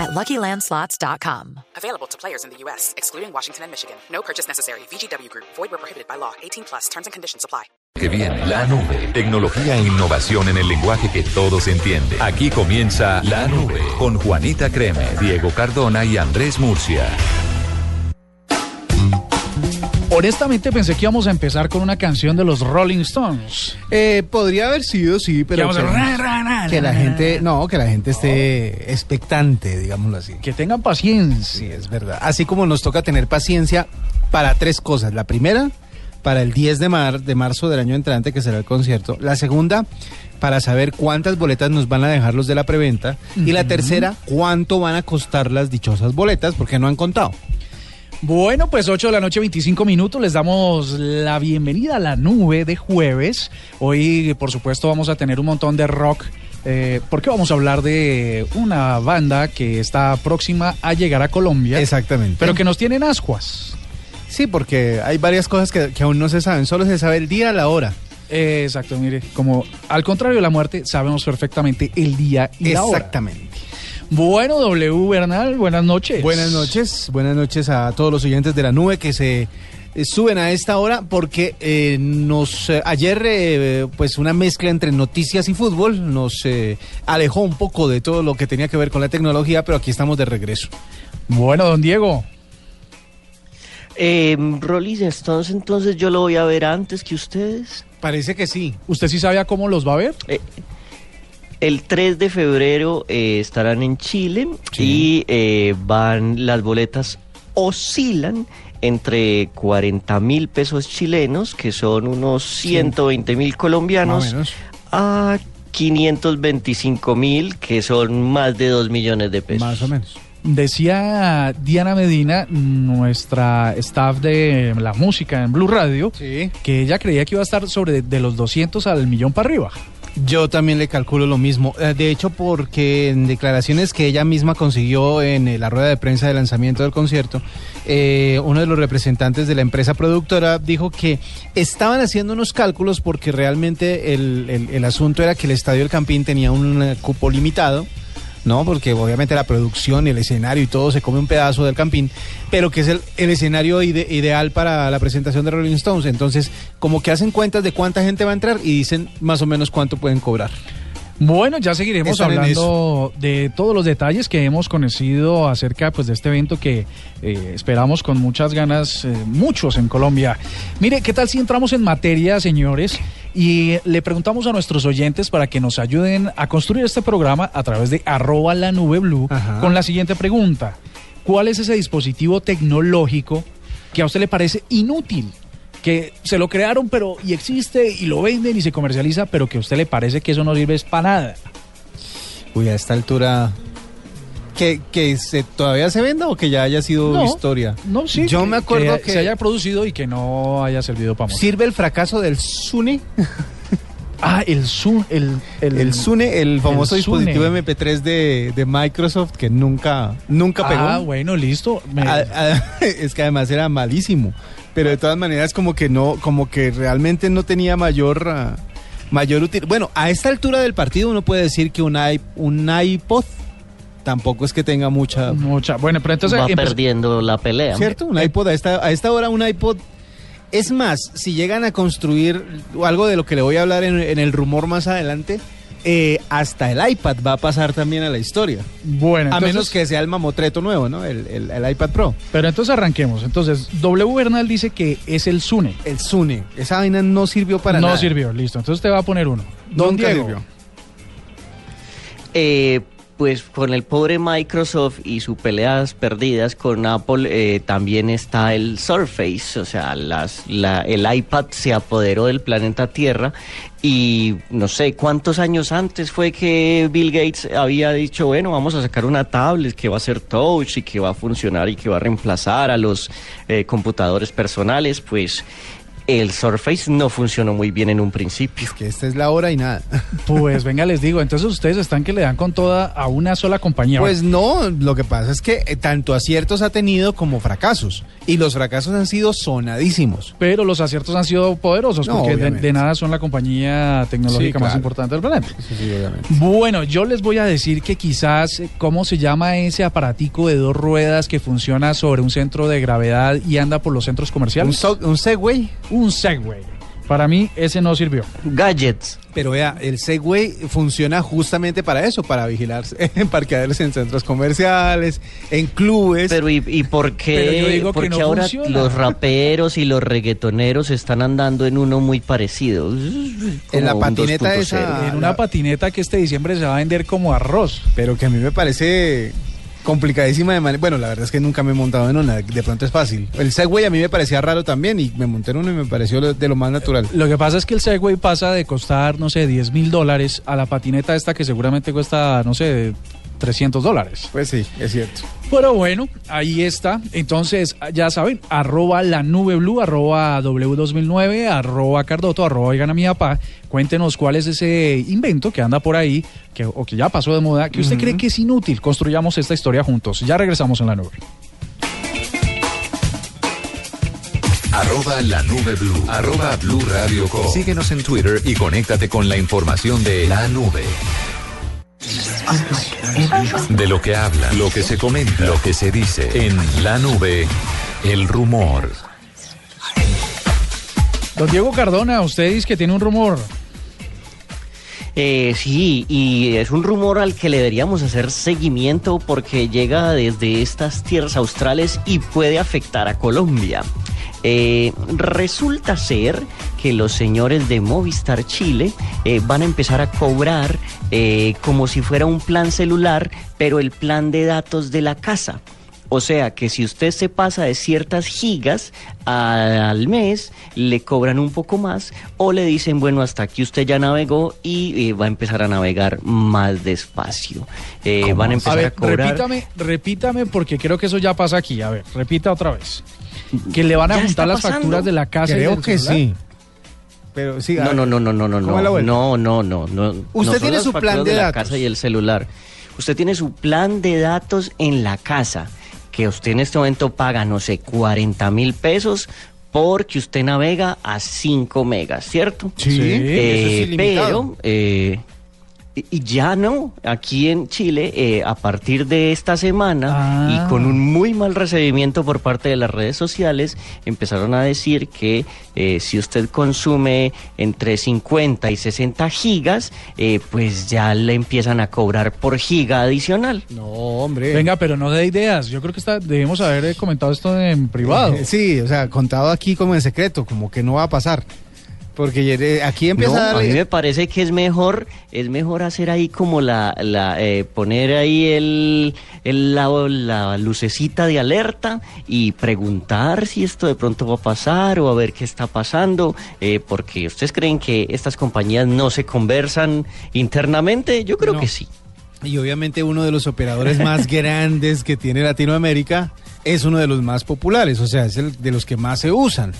at LuckyLandSlots.com. Available to players in the U.S., excluding Washington and Michigan. No purchase necessary. VGW Group. Void where prohibited by law. 18 plus. Terms and conditions apply. Que viene la nube, tecnología e innovación en el lenguaje que todos entienden. Aquí comienza la nube con Juanita Creme, Diego Cardona y Andrés Murcia. Honestamente pensé que íbamos a empezar con una canción de los Rolling Stones. Eh, podría haber sido, sí, pero Que vamos a- queremos ra, ra, ra, que la gente, no, que la gente esté expectante, digámoslo así. Que tengan paciencia. Sí, es verdad. Así como nos toca tener paciencia para tres cosas. La primera, para el 10 de, mar, de marzo del año entrante, que será el concierto. La segunda, para saber cuántas boletas nos van a dejar los de la preventa. Y la tercera, cuánto van a costar las dichosas boletas, porque no han contado. Bueno, pues 8 de la noche, 25 minutos. Les damos la bienvenida a la nube de jueves. Hoy, por supuesto, vamos a tener un montón de rock. eh, porque vamos a hablar de una banda que está próxima a llegar a Colombia. Exactamente. Pero que nos tienen ascuas. Sí, porque hay varias cosas que, que aún no se saben. Solo se sabe el día, la hora. Eh, exacto, mire, como al contrario de la muerte, sabemos perfectamente el día y la hora. Exactamente. Bueno, W Bernal, buenas noches. Buenas noches, buenas noches a todos los oyentes de la nube que se eh, suben a esta hora porque eh, nos eh, ayer eh, pues una mezcla entre noticias y fútbol nos eh, alejó un poco de todo lo que tenía que ver con la tecnología, pero aquí estamos de regreso. Bueno, don Diego. Eh, Rolling Stones, entonces yo lo voy a ver antes que ustedes. Parece que sí. ¿Usted sí sabe a cómo los va a ver? El 3 de febrero eh, estarán en Chile y eh, van las boletas oscilan entre 40 mil pesos chilenos, que son unos 120 mil colombianos, a 525 mil, que son más de 2 millones de pesos. Más o menos. Decía Diana Medina, nuestra staff de la música en Blue Radio, Sí. que ella creía que iba a estar sobre de los 200 al millón para arriba. Yo también le calculo lo mismo. Eh, De hecho, porque en declaraciones que ella misma consiguió en eh, la rueda de prensa de lanzamiento del concierto, eh, uno de los representantes de la empresa productora dijo que estaban haciendo unos cálculos porque realmente el, el- el asunto era que el Estadio del Campín tenía un eh, cupo limitado. ¿No? Porque obviamente la producción y el escenario y todo se come un pedazo del campín, pero que es el, el escenario ide- ideal para la presentación de Rolling Stones. Entonces, como que hacen cuentas de cuánta gente va a entrar y dicen más o menos cuánto pueden cobrar. Bueno, ya seguiremos Están hablando de todos los detalles que hemos conocido acerca pues, de este evento que eh, esperamos con muchas ganas, eh, muchos en Colombia. Mire, ¿qué tal si entramos en materia, señores? Y le preguntamos a nuestros oyentes para que nos ayuden a construir este programa a través de arroba la nube blue Ajá. con la siguiente pregunta. ¿Cuál es ese dispositivo tecnológico que a usted le parece inútil? que se lo crearon pero y existe y lo venden y se comercializa, pero que a usted le parece que eso no sirve es para nada. Uy, a esta altura. ¿Que, que se, todavía se venda o que ya haya sido No, historia? No, sí. Yo me acuerdo que, se haya producido y que no haya servido para música. sirve el fracaso del Sune. Ah, el Zoom, el, El Sune, el famoso el Zune. dispositivo MP3 de, de Microsoft que nunca, nunca pegó. Ah, bueno, listo. Me- A- a- es que además era malísimo. Pero de todas maneras como que no, como que realmente no tenía mayor, ah, mayor utilidad. Bueno, a esta altura del partido uno puede decir que un, un iPod tampoco es que tenga mucha... mucha. Bueno, pero entonces Va empe- perdiendo la pelea. ¿Cierto? Un iPod a esta, a esta hora un iPod... Es más, si llegan a construir algo de lo que le voy a hablar en, en el rumor más adelante, eh, hasta el iPad va a pasar también a la historia. bueno, a entonces- menos que sea el mamotreto nuevo, ¿no? El, el- el iPad Pro. Pero entonces arranquemos. Entonces, W Bernal dice que es el Zune. El Zune. Esa vaina no sirvió para no nada. sirvió, listo. Entonces te va a poner uno. Diego. sirvió. Eh, pues con el pobre Microsoft y sus peleas perdidas con Apple, eh, también está el Surface, o sea, las, la- el iPad se apoderó del planeta Tierra y no sé cuántos años antes fue que Bill Gates había dicho, bueno, vamos a sacar una tablet que va a ser touch y que va a funcionar y que va a reemplazar a los eh, computadores personales, pues el Surface no funcionó muy bien en un principio. Que esta es la hora y nada. Pues venga, les digo, entonces ustedes están que le dan con toda a una sola compañía. Pues no, lo que pasa es que eh, tanto aciertos ha tenido como fracasos. Y los fracasos han sido sonadísimos. Pero los aciertos han sido poderosos No, porque de, obviamente. de nada son la compañía tecnológica Sí, más importante del planeta. Sí, sí, obviamente. Bueno, yo les voy a decir que quizás, eh, ¿cómo se llama ese aparatico de dos ruedas que funciona sobre un centro de gravedad y anda por los centros Un, comerciales? so- un Segway. Un Segway. Para mí ese no sirvió. Gadgets. Pero vea, el Segway funciona justamente para eso, para vigilar en parqueaderos en centros comerciales, en clubes. Pero ¿y, y por qué? Porque no ahora funciona. los raperos y los reggaetoneros están andando en uno muy parecido. En la patineta 2.0. esa- en una la- patineta que este diciembre se va a vender como arroz. pero que a mí me parece complicadísima de manera. Bueno, la verdad es que nunca me he montado en una, de pronto es fácil. El Segway a mí me parecía raro también y me monté en uno y me pareció de lo más natural. Lo que pasa es que el Segway pasa de costar, no sé, 10 mil dólares a la patineta esta que seguramente cuesta, no sé, 300 dólares. Pues sí, es cierto. Pero bueno, ahí está. Entonces, ya saben, arroba la nube blue, arroba W2009, arroba Cardoto, arroba oigan a mi papá. Cuéntenos cuál es ese invento que anda por ahí, que, o que ya pasó de moda, que usted cree que es inútil. Construyamos esta historia juntos. Ya regresamos en la nube. Arroba la nube blue. Arroba blue radio com. Síguenos en Twitter y conéctate con la información de la nube. De lo que habla, lo que se comenta, lo que se dice en la nube, el rumor. Don Diego Cardona, usted dice que tiene un rumor. Eh, sí, y es un rumor al que le deberíamos hacer seguimiento porque llega desde estas tierras australes y puede afectar a Colombia. Eh, resulta ser que los señores de Movistar Chile eh, van a empezar a cobrar eh, como si fuera un plan celular, pero el plan de datos de la casa. O sea que si usted se pasa de ciertas gigas a- al mes, le cobran un poco más o le dicen, bueno, hasta aquí usted ya navegó y eh, va a empezar a navegar más despacio. Eh, van a A empezar a, ver, cobrar. repítame, repítame porque creo que eso ya pasa aquí. A ver, repita otra vez. Que le van a juntar las pasando. facturas de la casa. y Creo del que celular. sí. Pero sí. No, no, no, no, no, no, ¿Cómo es la no, no, no, no, no. Usted no tiene su plan de la datos. casa y el celular. Usted tiene su plan de datos en la casa, que usted en este momento paga, no sé, 40 mil pesos porque usted navega a 5 megas, ¿cierto? Sí, Sí. eso es Eh, ilimitado. pero eh, y- ya no, aquí en Chile, eh, a partir de esta semana Ah. y con un muy mal recibimiento por parte de las redes sociales, empezaron a decir que eh, si usted consume entre 50 y 60 gigas, eh, pues ya le empiezan a cobrar por giga adicional. No, hombre. Venga, pero no de ideas. Yo creo que está, debemos haber eh, comentado esto en privado. Sí, o sea, contado aquí como en secreto, como que no va a pasar. Porque eh, aquí empieza No, a a mí darle... me parece que es mejor, es mejor hacer ahí como la, la eh, poner ahí el, el la, la lucecita de alerta y preguntar si esto de pronto va a pasar o a ver qué está pasando, eh, porque ustedes creen que estas compañías no se conversan internamente, yo creo No. que sí. Y obviamente uno de los operadores más grandes que tiene Latinoamérica es uno de los más populares, o sea, es el de los que más se usan.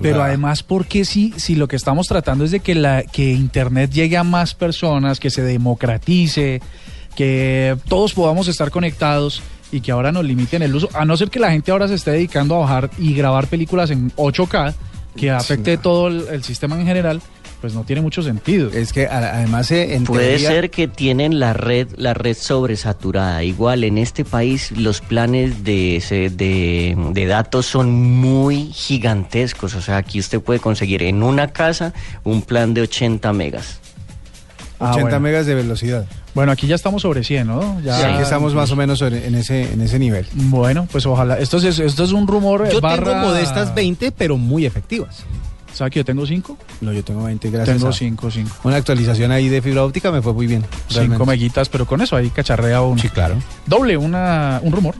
Pero además, ¿por qué si, si lo que estamos tratando es de que, la, que Internet llegue a más personas, que se democratice, que todos podamos estar conectados y que ahora nos limiten el uso? A no ser que la gente ahora se esté dedicando a bajar y grabar películas en 8K, que afecte todo el, el sistema en general, pues no tiene mucho sentido. Es que además eh, en Puede teoría- ser que tienen la red, la red sobresaturada. Igual en este país los planes de, se- de, de datos son muy gigantescos. O sea, aquí usted puede conseguir en una casa un plan de 80 megas. 80 Ah, bueno. megas de velocidad. Bueno, aquí ya estamos sobre 100, ¿no? Ya, Sí, aquí estamos más o menos sobre- en ese, en ese nivel. Bueno, pues ojalá. Esto es, esto es un rumor. Yo barra- tengo modestas 20, pero muy efectivas. ¿Sabe que yo tengo 5? No, yo tengo 20, gracias. Tengo a 5, 5. Una actualización ahí de fibra óptica me fue muy bien. 5 realmente. meguitas, pero con eso ahí cacharrea uno. Sí, claro. Doble, una, un rumor.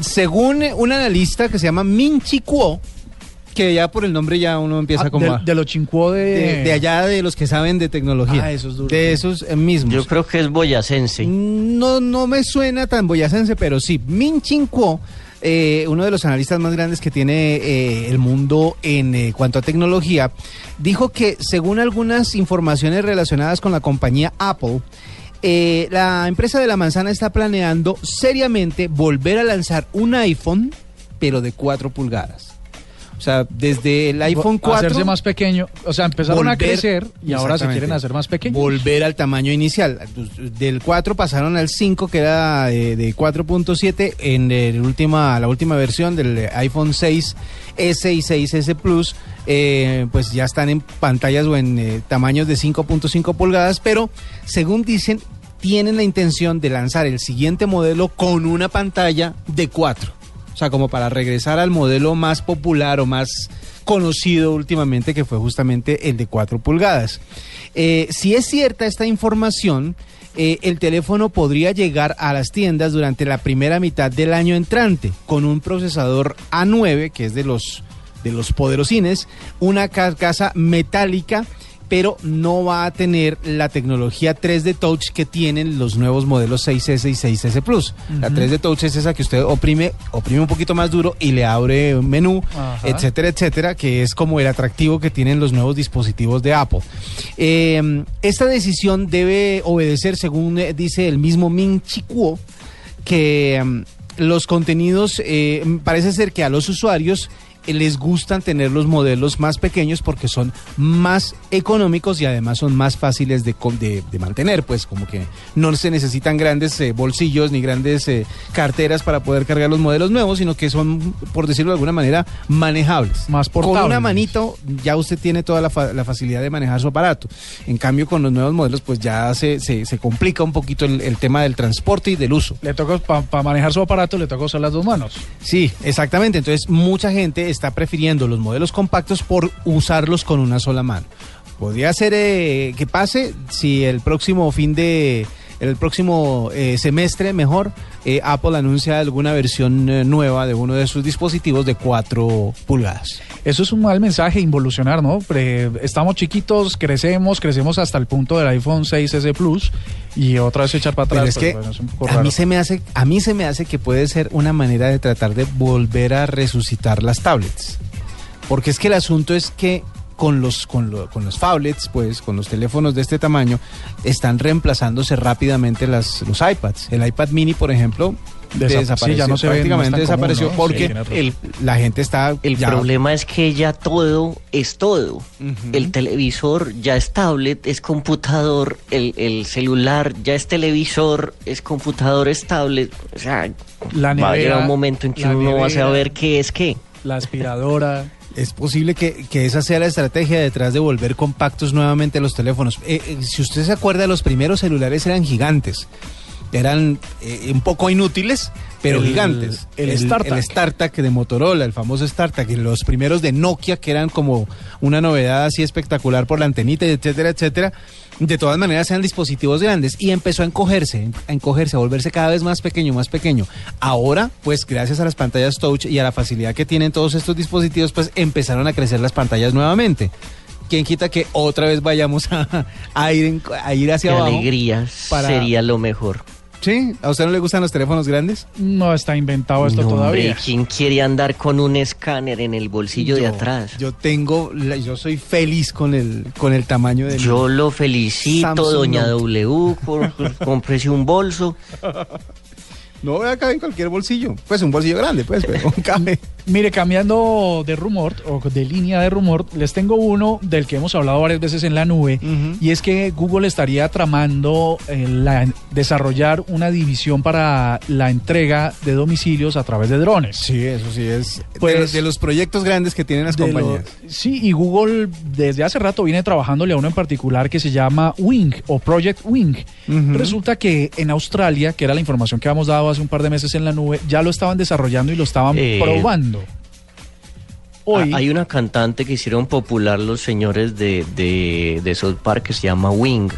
Según un analista que se llama Min Chi Kuo, que ya por el nombre ya uno empieza Ah, como de, a- de los chincuó de... de, de allá de los que saben de tecnología. Ah, esos duros. De esos eh, mismos. Yo creo que es boyacense. No, no me suena tan boyacense, pero sí. Min Chin Kuo eh, uno de los analistas más grandes que tiene eh, el mundo en eh, cuanto a tecnología, dijo que según algunas informaciones relacionadas con la compañía Apple, eh, la empresa de la manzana está planeando seriamente volver a lanzar un iPhone, pero de 4 pulgadas. O sea, desde el iPhone 4... Hacerse más pequeño. O sea, empezaron a crecer y ahora se quieren hacer más pequeños. Volver al tamaño inicial. Del 4 pasaron al 5, que era eh, de 4.7 en el última, la última versión del iPhone 6S y 6S Plus. eh, pues ya están en pantallas o en eh, tamaños de 5.5 pulgadas, pero según dicen, tienen la intención de lanzar el siguiente modelo con una pantalla de 4. Sea, como para regresar al modelo más popular o más conocido últimamente, que fue justamente el de 4 pulgadas. Eh, si es cierta esta información, eh, el teléfono podría llegar a las tiendas durante la primera mitad del año entrante con un procesador A9, que es de los, de los poderosines, una carcasa metálica pero no va a tener la tecnología 3D Touch que tienen los nuevos modelos 6S y 6S Plus. La 3D Touch es esa que usted oprime, oprime un poquito más duro y le abre un menú, Ajá. etcétera, etcétera, que es como el atractivo que tienen los nuevos dispositivos de Apple. Eh, esta decisión debe obedecer, según eh, dice el mismo Min Chi Kuo, que mm, los contenidos eh, parece ser que a los usuarios les gustan tener los modelos más pequeños porque son más económicos y además son más fáciles de, con- de- de mantener, pues como que no se necesitan grandes eh, bolsillos ni grandes eh, carteras para poder cargar los modelos nuevos, sino que son, por decirlo de alguna manera, manejables. Más Con portables. una manito ya usted tiene toda la, fa- la facilidad de manejar su aparato. En cambio, con los nuevos modelos, pues ya se, se- se complica un poquito el- el tema del transporte y del uso. Le toca, para manejar su aparato, le toca usar las dos manos. Sí, exactamente. Entonces, mucha gente está prefiriendo los modelos compactos por usarlos con una sola mano. Podría ser eh, que pase si el próximo fin de el próximo eh, semestre, mejor, eh, Apple anuncia alguna versión eh, nueva de uno de sus dispositivos de 4 pulgadas. Eso es un mal mensaje, involucionar, ¿no? Pre- estamos chiquitos, crecemos, crecemos hasta el punto del iPhone 6S Plus y otra vez echar para atrás. Pero es que bueno, es un poco a mí se me hace a mí se me hace que puede ser una manera de tratar de volver a resucitar las tablets. Porque es que el asunto es que con los con, lo- con los phablets, pues con los teléfonos de este tamaño están reemplazándose rápidamente las los iPads. El iPad mini, por ejemplo, Desa- desapareció, sí, ya no se no prácticamente común, desapareció porque el, la gente está El ya- problema es que ya todo es todo. El televisor ya es tablet, es computador, el, el celular ya es televisor, es computador, es tablet. O sea, La va a nevera, llegar un momento en que uno va a nevera. saber qué es qué. La aspiradora. Es posible que, que esa sea la estrategia detrás de volver compactos nuevamente los teléfonos. Eh, eh, si usted se acuerda, los primeros celulares eran gigantes. Eran eh, un poco inútiles, pero El- gigantes. el StarTAC. El StarTAC de Motorola, el famoso StarTAC, los primeros de Nokia, que eran como una novedad así espectacular por la antenita, etcétera, etcétera. De todas maneras, eran dispositivos grandes y empezó a encogerse, a encogerse, a volverse cada vez más pequeño, más pequeño. Ahora, pues gracias a las pantallas touch y a la facilidad que tienen todos estos dispositivos, pues empezaron a crecer las pantallas nuevamente. ¿Quién quita que otra vez vayamos a, a ir, en- a ir hacia Qué abajo? alegría para- sería lo mejor. ¿Sí? ¿A usted no le gustan los teléfonos grandes? No está inventado esto No, todavía. hombre, ¿Quién quiere andar con un escáner en el bolsillo de Yo- atrás? Yo tengo, la- yo soy feliz con el, con el tamaño del. Yo lo felicito, Samsung doña Note. W, por, por- cómprese un bolso. No cabe en cualquier bolsillo. Pues un bolsillo grande, pues, pero cabe. Mire, cambiando de rumor o de línea de rumor, les tengo uno del que hemos hablado varias veces en la nube y es que Google estaría tramando eh, la- desarrollar una división para la entrega de domicilios a través de drones. Sí, eso sí es. Pues- de, los- de los proyectos grandes que tienen las compañías. lo- sí, y Google desde hace rato viene trabajándole a uno en particular que se llama Wing o Project Wing. Resulta que en Australia, que era la información que habíamos dado hace un par de meses en la nube, ya lo estaban desarrollando y lo estaban Eh, probando. Hoy, Hay una cantante que hicieron popular los señores de, de, de South Park que se llama Wing.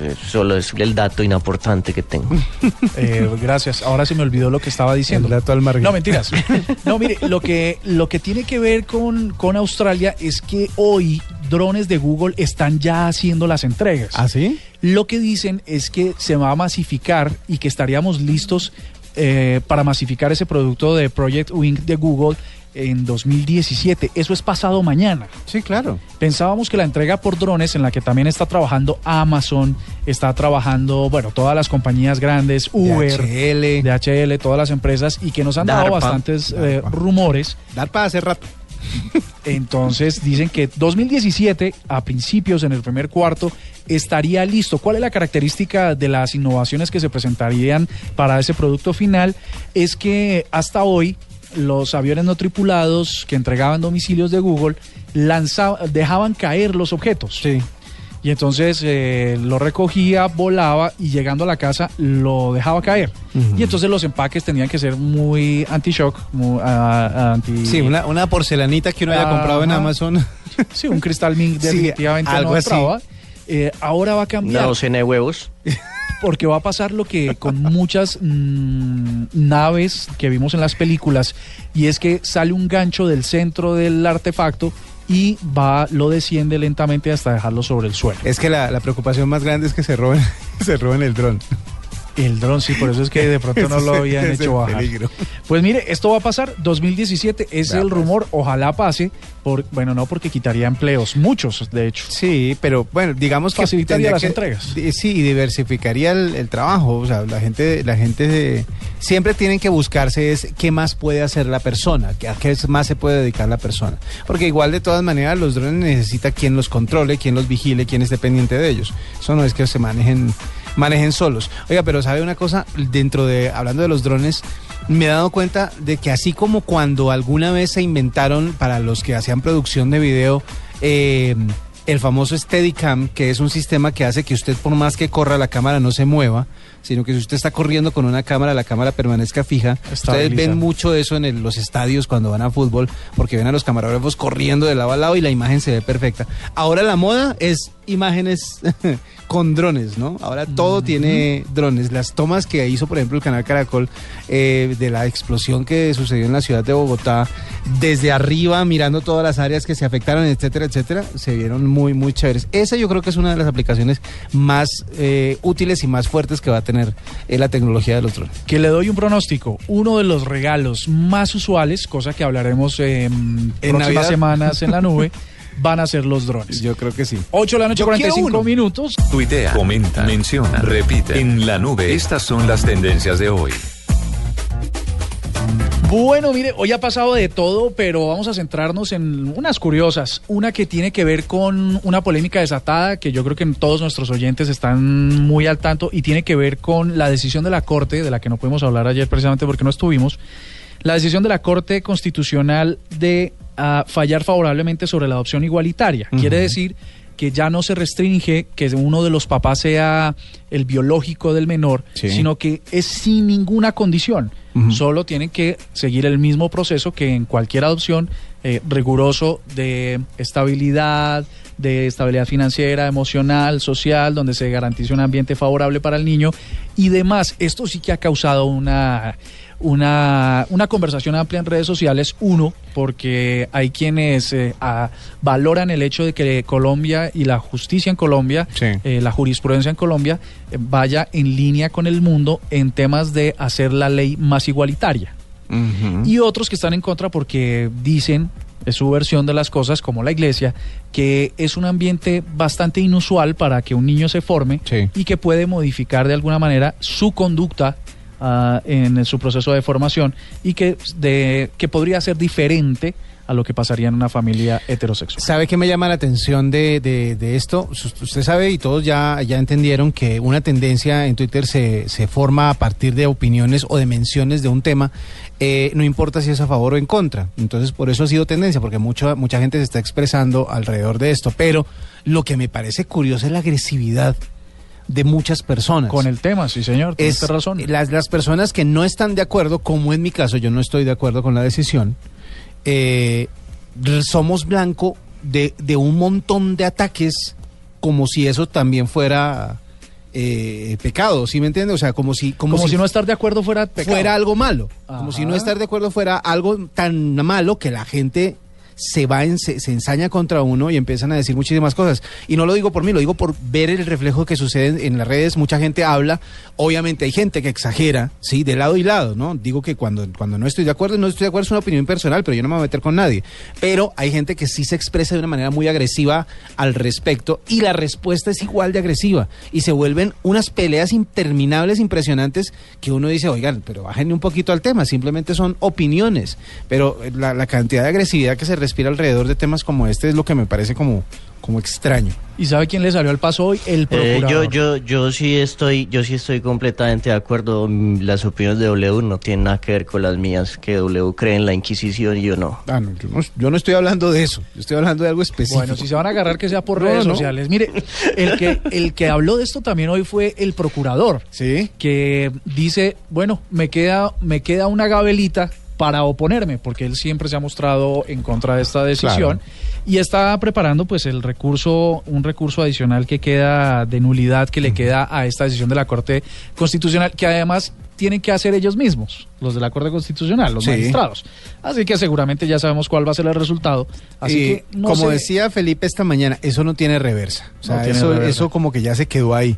Eh, Solo es el dato inaportante que tengo. eh, gracias, ahora se me olvidó lo que estaba diciendo. El dato al margen. No, mentiras. No, mire, lo que, lo que tiene que ver con, con Australia es que hoy drones de Google están ya haciendo las entregas. ¿Ah, sí? Lo que dicen es que se va a masificar y que estaríamos listos eh, para masificar ese producto de Project Wing de Google en 2017. Eso es pasado mañana. Sí, claro. Pensábamos que la entrega por drones, en la que también está trabajando Amazon, está trabajando, bueno, todas las compañías grandes, Uber, DHL. DHL, todas las empresas, y que nos han dado DARPA. bastantes eh, DARPA. rumores. Dar para hace rato. Entonces dicen que 2017, a principios, en el primer cuarto, estaría listo. ¿Cuál es la característica de las innovaciones que se presentarían para ese producto final? Es que hasta hoy los aviones no tripulados que entregaban domicilios de Google lanzaban, dejaban caer los objetos. Sí. Y entonces eh, lo recogía, volaba y llegando a la casa lo dejaba caer. Y entonces los empaques tenían que ser muy anti-shock, anti... Sí, una, una porcelanita que uno haya comprado en. Amazon. Sí, un Crystal Mink Sí, definitivamente algo no así. Eh, ahora va a Una cambiar docena de huevos. porque va a pasar lo que con muchas mm, naves que vimos en las películas y es que sale un gancho del centro del artefacto y va lo desciende lentamente hasta dejarlo sobre el suelo. Es que la, la preocupación más grande es que se roben, se roben el dron. El dron sí, por eso es que de pronto no lo habían es hecho bajar. peligro. Pues mire, esto va a pasar 2017, es Vea, el pues. rumor, ojalá pase, por, bueno, no porque quitaría empleos, muchos de hecho. Sí, pero bueno, digamos que Facilitaría las que- entregas. Sí, y diversificaría el, el trabajo. O sea, la gente, la gente de- siempre tienen que buscarse es qué más puede hacer la persona, a qué más se puede dedicar la persona. Porque igual de todas maneras los drones necesita quien los controle, quien los vigile, quien esté pendiente de ellos. Eso no es que se manejen manejen solos. Oiga, pero sabe una cosa, dentro de hablando de los drones, me he dado cuenta de que así como cuando alguna vez se inventaron para los que hacían producción de video eh, el famoso Steadicam, que es un sistema que hace que usted por más que corra la cámara no se mueva, sino que si usted está corriendo con una cámara, la cámara permanezca fija. Ustedes ven mucho eso en el- los estadios cuando van a fútbol, porque ven a los camarógrafos corriendo de lado a lado y la imagen se ve perfecta. Ahora la moda es imágenes con drones, ¿no? Ahora todo tiene drones. Las tomas que hizo, por ejemplo, el canal Caracol eh, de la explosión que sucedió en la ciudad de Bogotá, desde arriba, mirando todas las áreas que se afectaron, etcétera, etcétera, se vieron muy, muy chéveres. Esa yo creo que es una de las aplicaciones más eh, útiles y más fuertes que va a tener eh, la tecnología de los drones. Que le doy un pronóstico. Uno de los regalos más usuales, cosa que hablaremos en, próximas Navidad? semanas en la nube, van a ser los drones. Yo creo que sí. 8 de la noche, Yo quiero 45 uno. minutos. Tuitea, comenta, menciona, repite. En la nube, estas son las tendencias de hoy. Bueno, mire, hoy ha pasado de todo, pero vamos a centrarnos en unas curiosas. Una que tiene que ver con una polémica desatada que yo creo que todos nuestros oyentes están muy al tanto y tiene que ver con la decisión de la Corte, de la que no pudimos hablar ayer precisamente porque no estuvimos, la decisión de la Corte Constitucional de ah, fallar favorablemente sobre la adopción igualitaria. Quiere decir que ya no se restringe que uno de los papás sea el biológico del menor, Sí. sino que es sin ninguna condición. Solo tienen que seguir el mismo proceso que en cualquier adopción eh, riguroso de estabilidad, de estabilidad financiera, emocional, social, donde se garantice un ambiente favorable para el niño y demás. Esto sí que ha causado una, una, una conversación amplia en redes sociales. Uno, porque hay quienes eh, a- valoran el hecho de que Colombia y la justicia en Colombia, Sí. eh, la jurisprudencia en Colombia, eh, vaya en línea con el mundo en temas de hacer la ley más igualitaria. Y otros que están en contra porque dicen, es su versión de las cosas, como la iglesia, que es un ambiente bastante inusual para que un niño se forme Sí. y que puede modificar de alguna manera su conducta ah, en su proceso de formación y que, de, que podría ser diferente a lo que pasaría en una familia heterosexual. ¿Sabe qué me llama la atención de, de- esto? Usted sabe y todos ya, ya entendieron que una tendencia en Twitter se, se forma a partir de opiniones o de menciones de un tema, eh, no importa si es a favor o en contra. Entonces, por eso ha sido tendencia, porque mucha, mucha gente se está expresando alrededor de esto. Pero lo que me parece curioso es la agresividad de muchas personas. Con el tema, sí señor, tiene es razón. Las, las personas que no están de acuerdo, como en mi caso, yo no estoy de acuerdo con la decisión, eh, somos blanco de, de un montón de ataques como si eso también fuera eh, pecado, ¿sí me entiende? O sea, como si... Como, Como si no estar de acuerdo fuera pecado. fuera algo malo. Como si no estar de acuerdo fuera algo tan malo que la gente se va, en- se, ensaña contra uno y empiezan a decir muchísimas cosas. Y no lo digo por mí, lo digo por ver el reflejo que sucede en las redes. Mucha gente habla, obviamente hay gente que exagera, sí, de lado y lado, ¿no? Digo que cuando, cuando no estoy de acuerdo, no estoy de acuerdo, es una opinión personal, pero yo no me voy a meter con nadie. Pero hay gente que sí se expresa de una manera muy agresiva al respecto y la respuesta es igual de agresiva y se vuelven unas peleas interminables, impresionantes, que uno dice, oigan, pero bájenle un poquito al tema, simplemente son opiniones, pero eh, la, la cantidad de agresividad que se respira alrededor de temas como este es lo que me parece como, como extraño. ¿Y sabe quién le salió al paso hoy? El Eh, procurador. yo, yo, yo sí estoy, yo sí estoy completamente de acuerdo. Mm, Las opiniones de W no tienen nada que ver con las mías, que W cree en la Inquisición y yo no. Ah, no, yo, no, yo no estoy hablando de eso, yo estoy hablando de algo específico. Bueno, si se van a agarrar que sea por No, redes no. sociales. Mire, el que, el que habló de esto también hoy fue el procurador, Sí. que dice, bueno, me queda, me queda una gabelita para oponerme, porque él siempre se ha mostrado en contra de esta decisión Claro. y está preparando pues el recurso, un recurso adicional que queda de nulidad que le queda a esta decisión de la Corte Constitucional, que además tienen que hacer ellos mismos, los de la Corte Constitucional, los Sí. magistrados. Así que seguramente ya sabemos cuál va a ser el resultado. Así Y que no como sé- decía Felipe esta mañana, eso no tiene reversa. O sea, No tiene eso, reversa. eso como que ya se quedó ahí.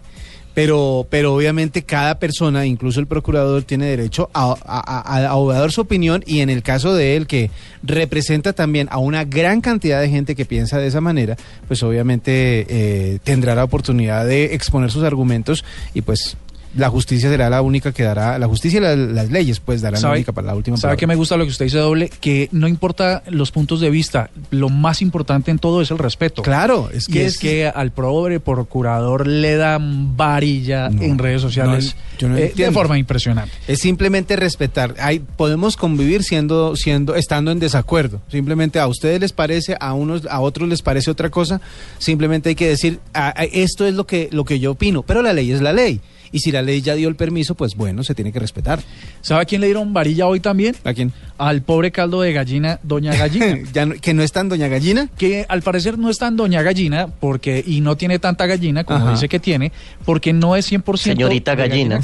Pero, pero obviamente cada persona, incluso el procurador, tiene derecho a, a- a- a dar su opinión y en el caso de él, que representa también a una gran cantidad de gente que piensa de esa manera, pues obviamente eh, tendrá la oportunidad de exponer sus argumentos y pues la justicia será la única que dará, la justicia y la- las leyes pues darán la ¿Sabe, única para la última ¿Sabe palabra. que me gusta lo que usted dice, doble? Que no importa los puntos de vista, lo más importante en todo es el respeto. Claro, es y que es, que al pobre procurador le dan varilla No, en redes sociales no, yo no eh, de forma impresionante. Es simplemente respetar. Hay, podemos convivir siendo, siendo, estando en desacuerdo. Simplemente a ustedes les parece, a unos, a otros les parece otra cosa. Simplemente hay que decir, "Ah, ah, esto es lo que, lo que yo opino. Pero la ley es la ley. Y si la ley ya dio el permiso, pues bueno, se tiene que respetar. ¿Sabe a quién le dieron varilla hoy también? ¿A quién? Al pobre caldo de gallina, Doña Gallina. ya no- que no es tan doña gallina. que al parecer no es tan Doña Gallina porque y no tiene tanta gallina como Ajá. dice que tiene, porque no es 100% Señorita gallina.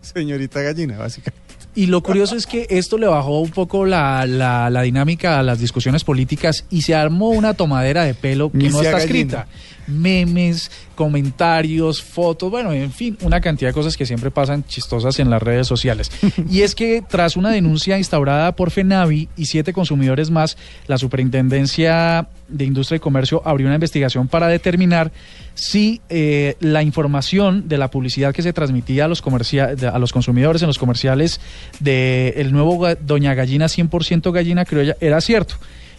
Señorita gallina, básicamente. Y lo curioso es que esto le bajó un poco la, la- la dinámica a las discusiones políticas y se armó una tomadera de pelo que no está gallina. Memes, comentarios, fotos, bueno, en fin, una cantidad de cosas que siempre pasan chistosas en las redes sociales. y es que tras una denuncia instaurada por FENAVI y siete consumidores más, la Superintendencia de Industria y Comercio abrió una investigación para determinar si eh, la información de la publicidad que se transmitía a los, comercia- de- a los consumidores en los comerciales de el nuevo Doña Gallina 100% gallina criolla era cierto.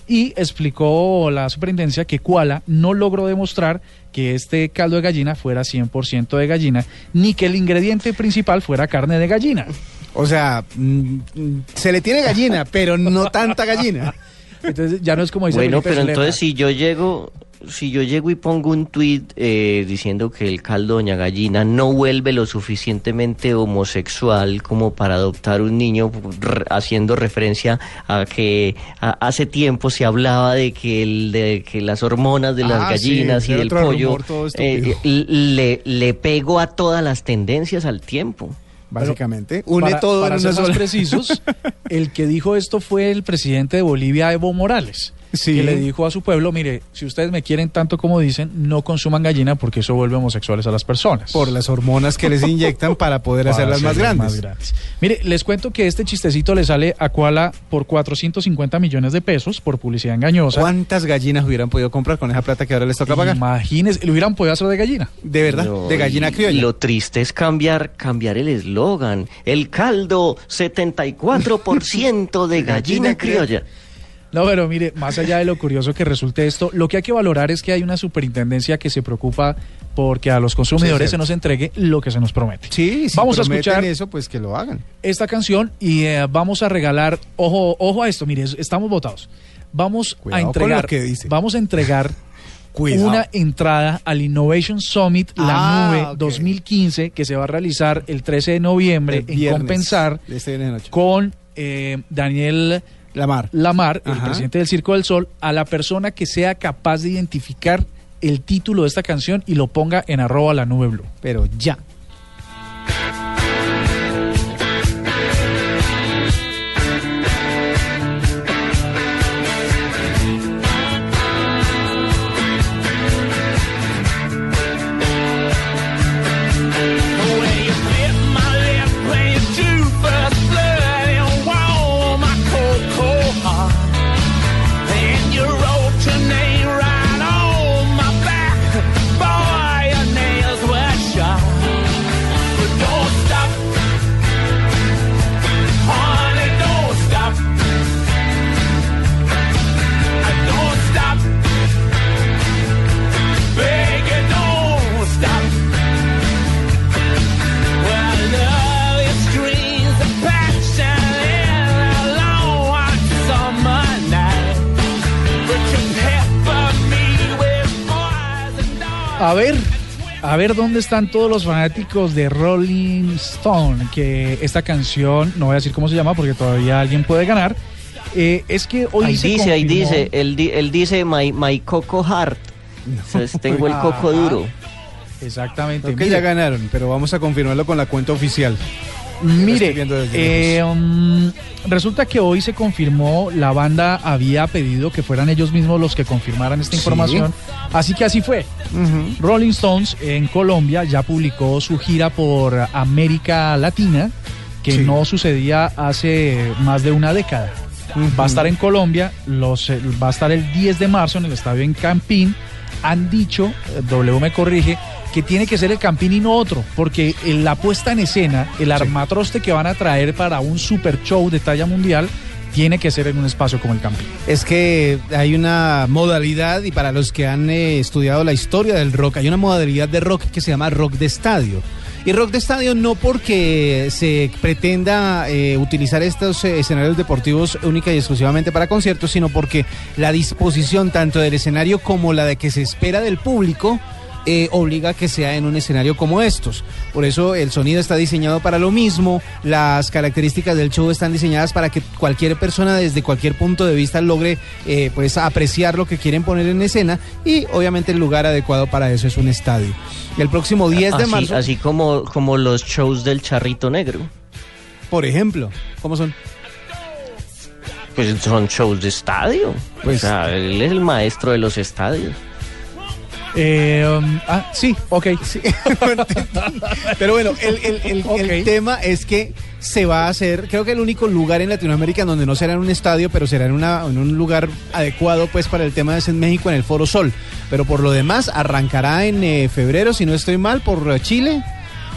Y explicó la superintendencia que Kuala no logró demostrar que este caldo de gallina fuera 100% de gallina, ni que el ingrediente principal fuera carne de gallina. O sea, mm, mm, se le tiene gallina, pero no tanta gallina. Entonces ya no es como dice Bueno, Felipe pero entonces si yo llego, si yo llego y pongo un tuit eh, diciendo que el caldo Doña Gallina no vuelve lo suficientemente homosexual como para adoptar un niño, haciendo referencia a que a- hace tiempo se hablaba de que el, de que las hormonas de las Ah, sí, gallinas y del pollo rumor eh, le, le pego a todas las tendencias al tiempo. Básicamente, une para, todo para en ser más precisos, el que dijo esto fue el presidente de Bolivia, Evo Morales, Sí. que le dijo a su pueblo, mire, si ustedes me quieren tanto como dicen, no consuman gallina porque eso vuelve homosexuales a las personas. Por las hormonas que les inyectan para poder Para hacerlas más grandes. Mire, les cuento que este chistecito le sale a Koala por 450 millones de pesos por publicidad engañosa. ¿Cuántas gallinas hubieran podido comprar con esa plata que ahora les toca pagar? Imagínense, le hubieran podido hacer de gallina. De verdad, No, de gallina y criolla. Lo triste es cambiar, cambiar el eslogan. El caldo, 74% de gallina criolla. No, pero mire, más allá de lo curioso que resulte esto, lo que hay que valorar es que hay una superintendencia que se preocupa porque a los consumidores Sí, se nos entregue lo que se nos promete. Sí, si Vamos a escuchar eso, pues que lo hagan. esta canción y eh, vamos a regalar, ojo, ojo a esto, mire, es- estamos votados. Vamos Cuidado a con entregar, lo que dice. vamos a entregar Cuidado. una entrada al Innovation Summit La Ah, Nube ok. 2015 que se va a realizar el 13 de noviembre El en viernes Compensar de este con eh, Daniel La mar. Lamar, el presidente del Circo del Sol, a la persona que sea capaz de identificar el título de esta canción y lo ponga en arroba la nube blue. Pero ya. A ver, a ver dónde están todos los fanáticos de Rolling Stone, que esta canción, no voy a decir cómo se llama porque todavía alguien puede ganar, eh, es que hoy Ahí se dice, ahí dice, él, di- él dice my, my coco heart. Entonces tengo el coco duro. Exactamente. Que mire. ya ganaron, pero vamos a confirmarlo con la cuenta oficial. Mire, eh, um, resulta que hoy se confirmó, la banda había pedido que fueran ellos mismos los que confirmaran esta Sí. información, así que así fue. Rolling Stones en Colombia ya publicó su gira por América Latina, que Sí. no sucedía hace más de una década. Va a estar en Colombia, los, eh, va a estar el 10 de marzo en el estadio en Campín. Han dicho, eh, W me corrige, que tiene que ser el Campín y no otro, porque en la puesta en escena, el armatroste que van a traer para un super show de talla mundial, tiene que ser en un espacio como el Campín. Es que hay una modalidad, y para los que han eh, estudiado la historia del rock, hay una modalidad de rock que se llama rock de estadio. Y rock de estadio no porque se pretenda eh, utilizar estos eh, escenarios deportivos única y exclusivamente para conciertos, sino porque la disposición tanto del escenario como la de que se espera del público eh, obliga a que sea en un escenario como estos. Por eso el sonido está diseñado para lo mismo, las características del show están diseñadas para que cualquier persona desde cualquier punto de vista logre eh, pues apreciar lo que quieren poner en escena y obviamente el lugar adecuado para eso es un estadio. El próximo 10 de así, marzo, así como, como los shows del charrito negro. por ejemplo, ¿cómo son? Pues son shows de estadio. Pues- o sea, él es el maestro de los estadios. Eh, um, ah, sí, ok. Pero bueno, el, el- el- tema es que se va a hacer, creo que el único lugar en Latinoamérica en donde no será en un estadio, pero será en, una, en un lugar adecuado pues para el tema es en México, en el Foro Sol. Pero por lo demás, arrancará en eh, febrero, si no estoy mal, por Chile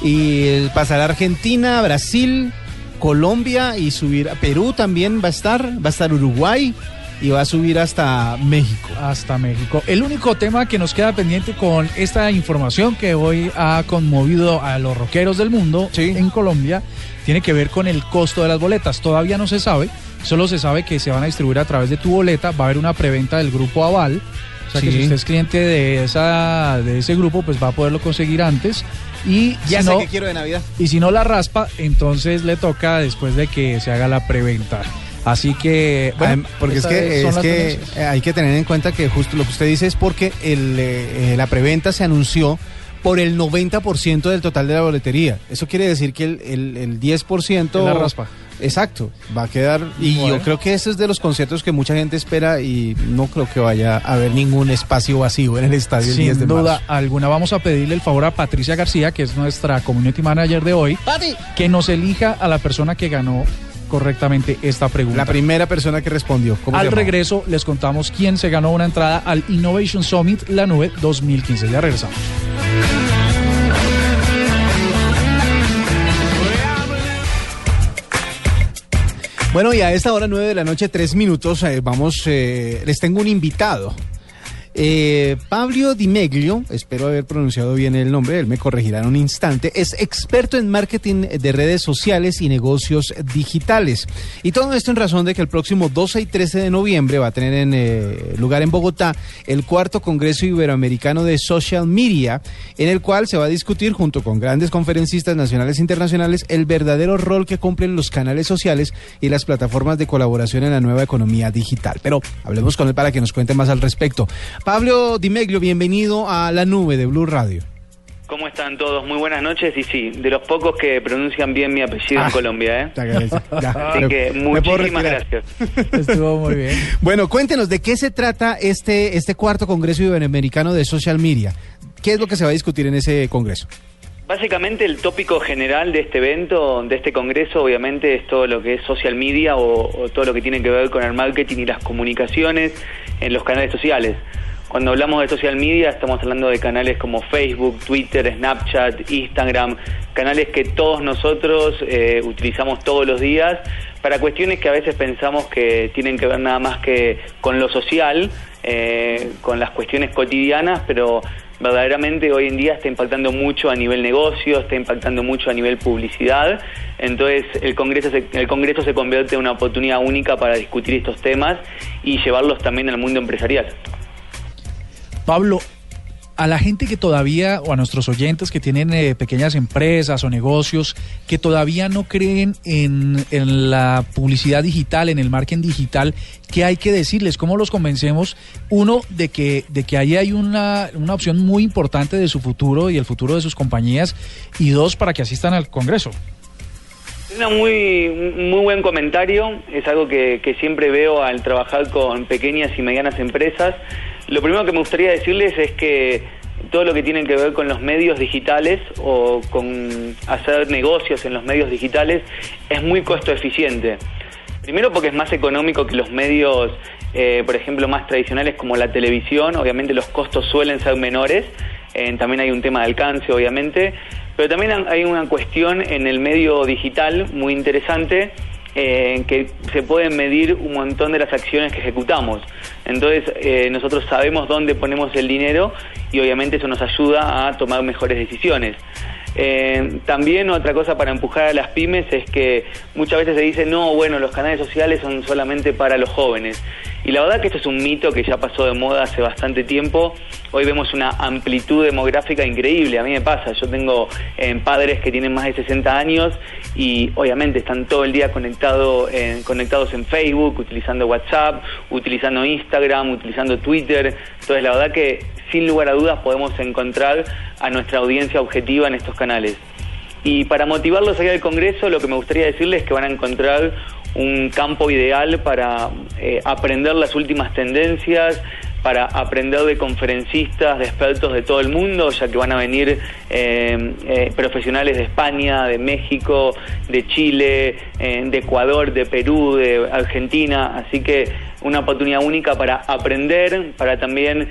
y pasará a Argentina, Brasil, Colombia y subir a Perú también va a estar, va a estar Uruguay y va a subir hasta México. hasta México. El único tema que nos queda pendiente con esta información que hoy ha conmovido a los rockeros del mundo Sí. en Colombia tiene que ver con el costo de las boletas. Todavía no se sabe, solo se sabe que se van a distribuir a través de tu boleta, va a haber una preventa del grupo Aval. O sea que si usted es cliente de esa de ese grupo, pues va a poderlo conseguir antes. Y Ya si sé no, que quiero de Navidad. y si no la raspa, entonces le toca después de que se haga la preventa. Así que, bueno, porque es que, es hay que tener en cuenta que justo lo que usted dice es porque el, eh, la preventa se anunció por el 90% del total de la boletería. Eso quiere decir que el, el, el 10%... Es la raspa. Exacto, va a quedar... Y Bueno. yo creo que ese es de los conciertos que mucha gente espera y no creo que vaya a haber ningún espacio vacío en el estadio el 10 de Sin duda marzo. alguna. Vamos a pedirle el favor a Patricia García, que es nuestra community manager de hoy, que nos elija a la persona que ganó correctamente esta pregunta. La primera persona que respondió. ¿cómo se Al regreso les contamos quién se ganó una entrada al Innovation Summit La Nube 2015. Ya regresamos. Bueno, y a esta hora, 9 de la noche, tres minutos, eh, vamos, eh, les tengo un invitado. Eh, Pablo Di Meglio, espero haber pronunciado bien el nombre, él me corregirá en un instante, es experto en marketing de redes sociales y negocios digitales. Y todo esto en razón de que el próximo 12 y 13 de noviembre va a tener en, eh, lugar en Bogotá el cuarto Congreso Iberoamericano de Social Media, en el cual se va a discutir junto con grandes conferencistas nacionales e internacionales el verdadero rol que cumplen los canales sociales y las plataformas de colaboración en la nueva economía digital. Pero hablemos con él para que nos cuente más al respecto. Pablo Dimeglio, bienvenido a la nube de Blue Radio. ¿Cómo están todos? Muy buenas noches y sí, de los pocos que pronuncian bien mi apellido Ah. en Colombia, ¿eh? Agradezco. Ya, Así que muchísimas gracias. Estuvo muy bien. Bueno, cuéntenos de qué se trata este, este cuarto Congreso Iberoamericano de Social Media. ¿Qué es lo que se va a discutir en ese congreso? Básicamente el tópico general de este evento, de este congreso, obviamente es todo lo que es social media o, o todo lo que tiene que ver con el marketing y las comunicaciones en los canales sociales. Cuando hablamos de social media estamos hablando de canales como Facebook, Twitter, Snapchat, Instagram, canales que todos nosotros eh, utilizamos todos los días para cuestiones que a veces pensamos que tienen que ver nada más que con lo social, eh, con las cuestiones cotidianas, pero verdaderamente hoy en día está impactando mucho a nivel negocio, está impactando mucho a nivel publicidad. Entonces el Congreso se, el Congreso se convierte en una oportunidad única para discutir estos temas y llevarlos también al mundo empresarial. Pablo, a la gente que todavía, o a nuestros oyentes que tienen eh, pequeñas empresas o negocios, que todavía no creen en, en, la publicidad digital, en el marketing digital, ¿qué hay que decirles? ¿Cómo los convencemos? Uno, de que, de que ahí hay una, una opción muy importante de su futuro y el futuro de sus compañías, y dos, para que asistan al Congreso. Un muy, muy buen comentario, es algo que siempre veo al trabajar con pequeñas y medianas empresas. Lo primero que me gustaría decirles es que todo lo que tiene que ver con los medios digitales o con hacer negocios en los medios digitales es muy costo eficiente. Primero porque es más económico que los medios, eh, por ejemplo, más tradicionales como la televisión. Obviamente los costos suelen ser menores. Eh, también hay un tema de alcance, obviamente. Pero también hay una cuestión en el medio digital muy interesante en que se pueden medir un montón de las acciones que ejecutamos. Entonces eh, nosotros sabemos dónde ponemos el dinero y obviamente eso nos ayuda a tomar mejores decisiones. Eh, también otra cosa para empujar a las pymes es que muchas veces se dice, no, bueno, los canales sociales son solamente para los jóvenes. Y la verdad que esto es un mito que ya pasó de moda hace bastante tiempo. Hoy vemos una amplitud demográfica increíble. A mí me pasa, yo tengo eh, padres que tienen más de 60 años y obviamente están todo el día eh, conectados en Facebook, utilizando WhatsApp, utilizando Instagram, utilizando Twitter. Entonces la verdad que sin lugar a dudas podemos encontrar a nuestra audiencia objetiva en estos canales. Y para motivarlos allá del Congreso, lo que me gustaría decirles es que van a encontrar un campo ideal para eh, aprender las últimas tendencias, para aprender de conferencistas, de expertos de todo el mundo, ya que van a venir eh, eh, profesionales de España, de México, de Chile, de Ecuador, de Perú, de Argentina, así que una oportunidad única para aprender, para también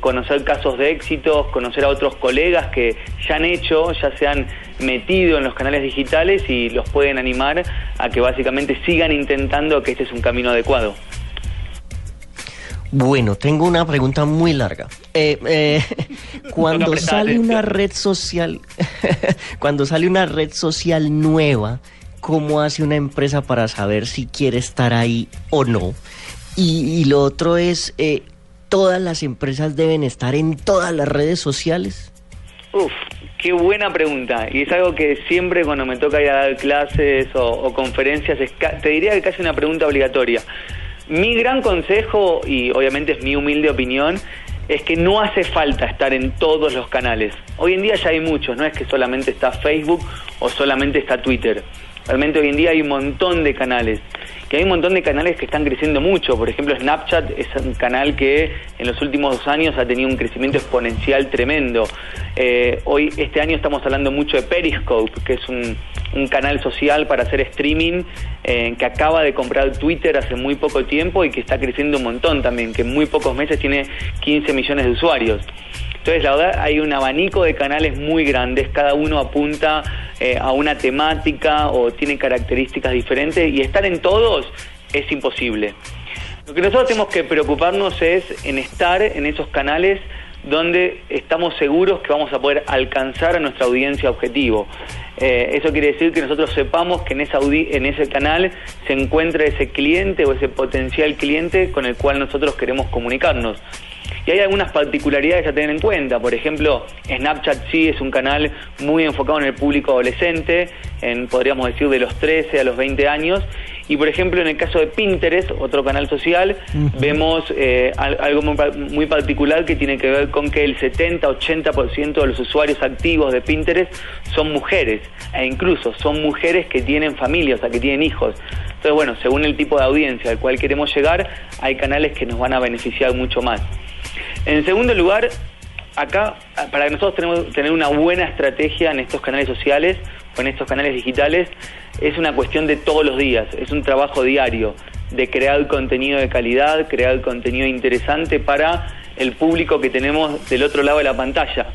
conocer casos de éxitos, conocer a otros colegas que ya han hecho, ya se han metido en los canales digitales y los pueden animar a que básicamente sigan intentando que este es un camino adecuado. Bueno, tengo una pregunta muy larga. Eh, eh, cuando sale una red social, cuando sale una red social nueva, ¿cómo hace una empresa para saber si quiere estar ahí o no? Y, lo otro es, eh, ¿todas las empresas deben estar en todas las redes sociales? Uf, qué buena pregunta. Y es algo que siempre cuando me toca ir a dar clases o, conferencias, te diría que casi una pregunta obligatoria. Mi gran consejo, y obviamente es mi humilde opinión, es que no hace falta estar en todos los canales. Hoy en día ya hay muchos, no es que solamente está Facebook o solamente está Twitter. Realmente hoy en día hay un montón de canales que hay un montón de canales que están creciendo mucho. Por ejemplo, Snapchat es un canal que en los últimos dos años ha tenido un crecimiento exponencial tremendo. Eh, hoy, este año estamos hablando mucho de Periscope, que es un, canal social para hacer streaming eh, que acaba de comprar Twitter hace muy poco tiempo y que está creciendo un montón también, que en muy pocos meses tiene 15 millones de usuarios. Entonces, la verdad, hay un abanico de canales muy grandes, cada uno apunta eh, a una temática o tiene características diferentes y estar en todos es imposible. Lo que nosotros tenemos que preocuparnos es en estar en esos canales donde estamos seguros que vamos a poder alcanzar a nuestra audiencia objetivo. Eh, eso quiere decir que nosotros sepamos que en, en ese canal se encuentra ese cliente o ese potencial cliente con el cual nosotros queremos comunicarnos. Y hay algunas particularidades a tener en cuenta. Por ejemplo, Snapchat sí es un canal muy enfocado en el público adolescente, en, podríamos decir de los 13 a los 20 años. Y por ejemplo, en el caso de Pinterest, otro canal social, vemos eh, algo muy, particular que tiene que ver con que el 70-80% de los usuarios activos de Pinterest son mujeres, e incluso son mujeres que tienen familia, o sea, que tienen hijos. Entonces, bueno, según el tipo de audiencia al cual queremos llegar, hay canales que nos van a beneficiar mucho más. En segundo lugar, acá, para que nosotros tenemos tener una buena estrategia en estos canales sociales en estos canales digitales, es una cuestión de todos los días, es un trabajo diario de crear contenido de calidad, crear contenido interesante para el público que tenemos del otro lado de la pantalla.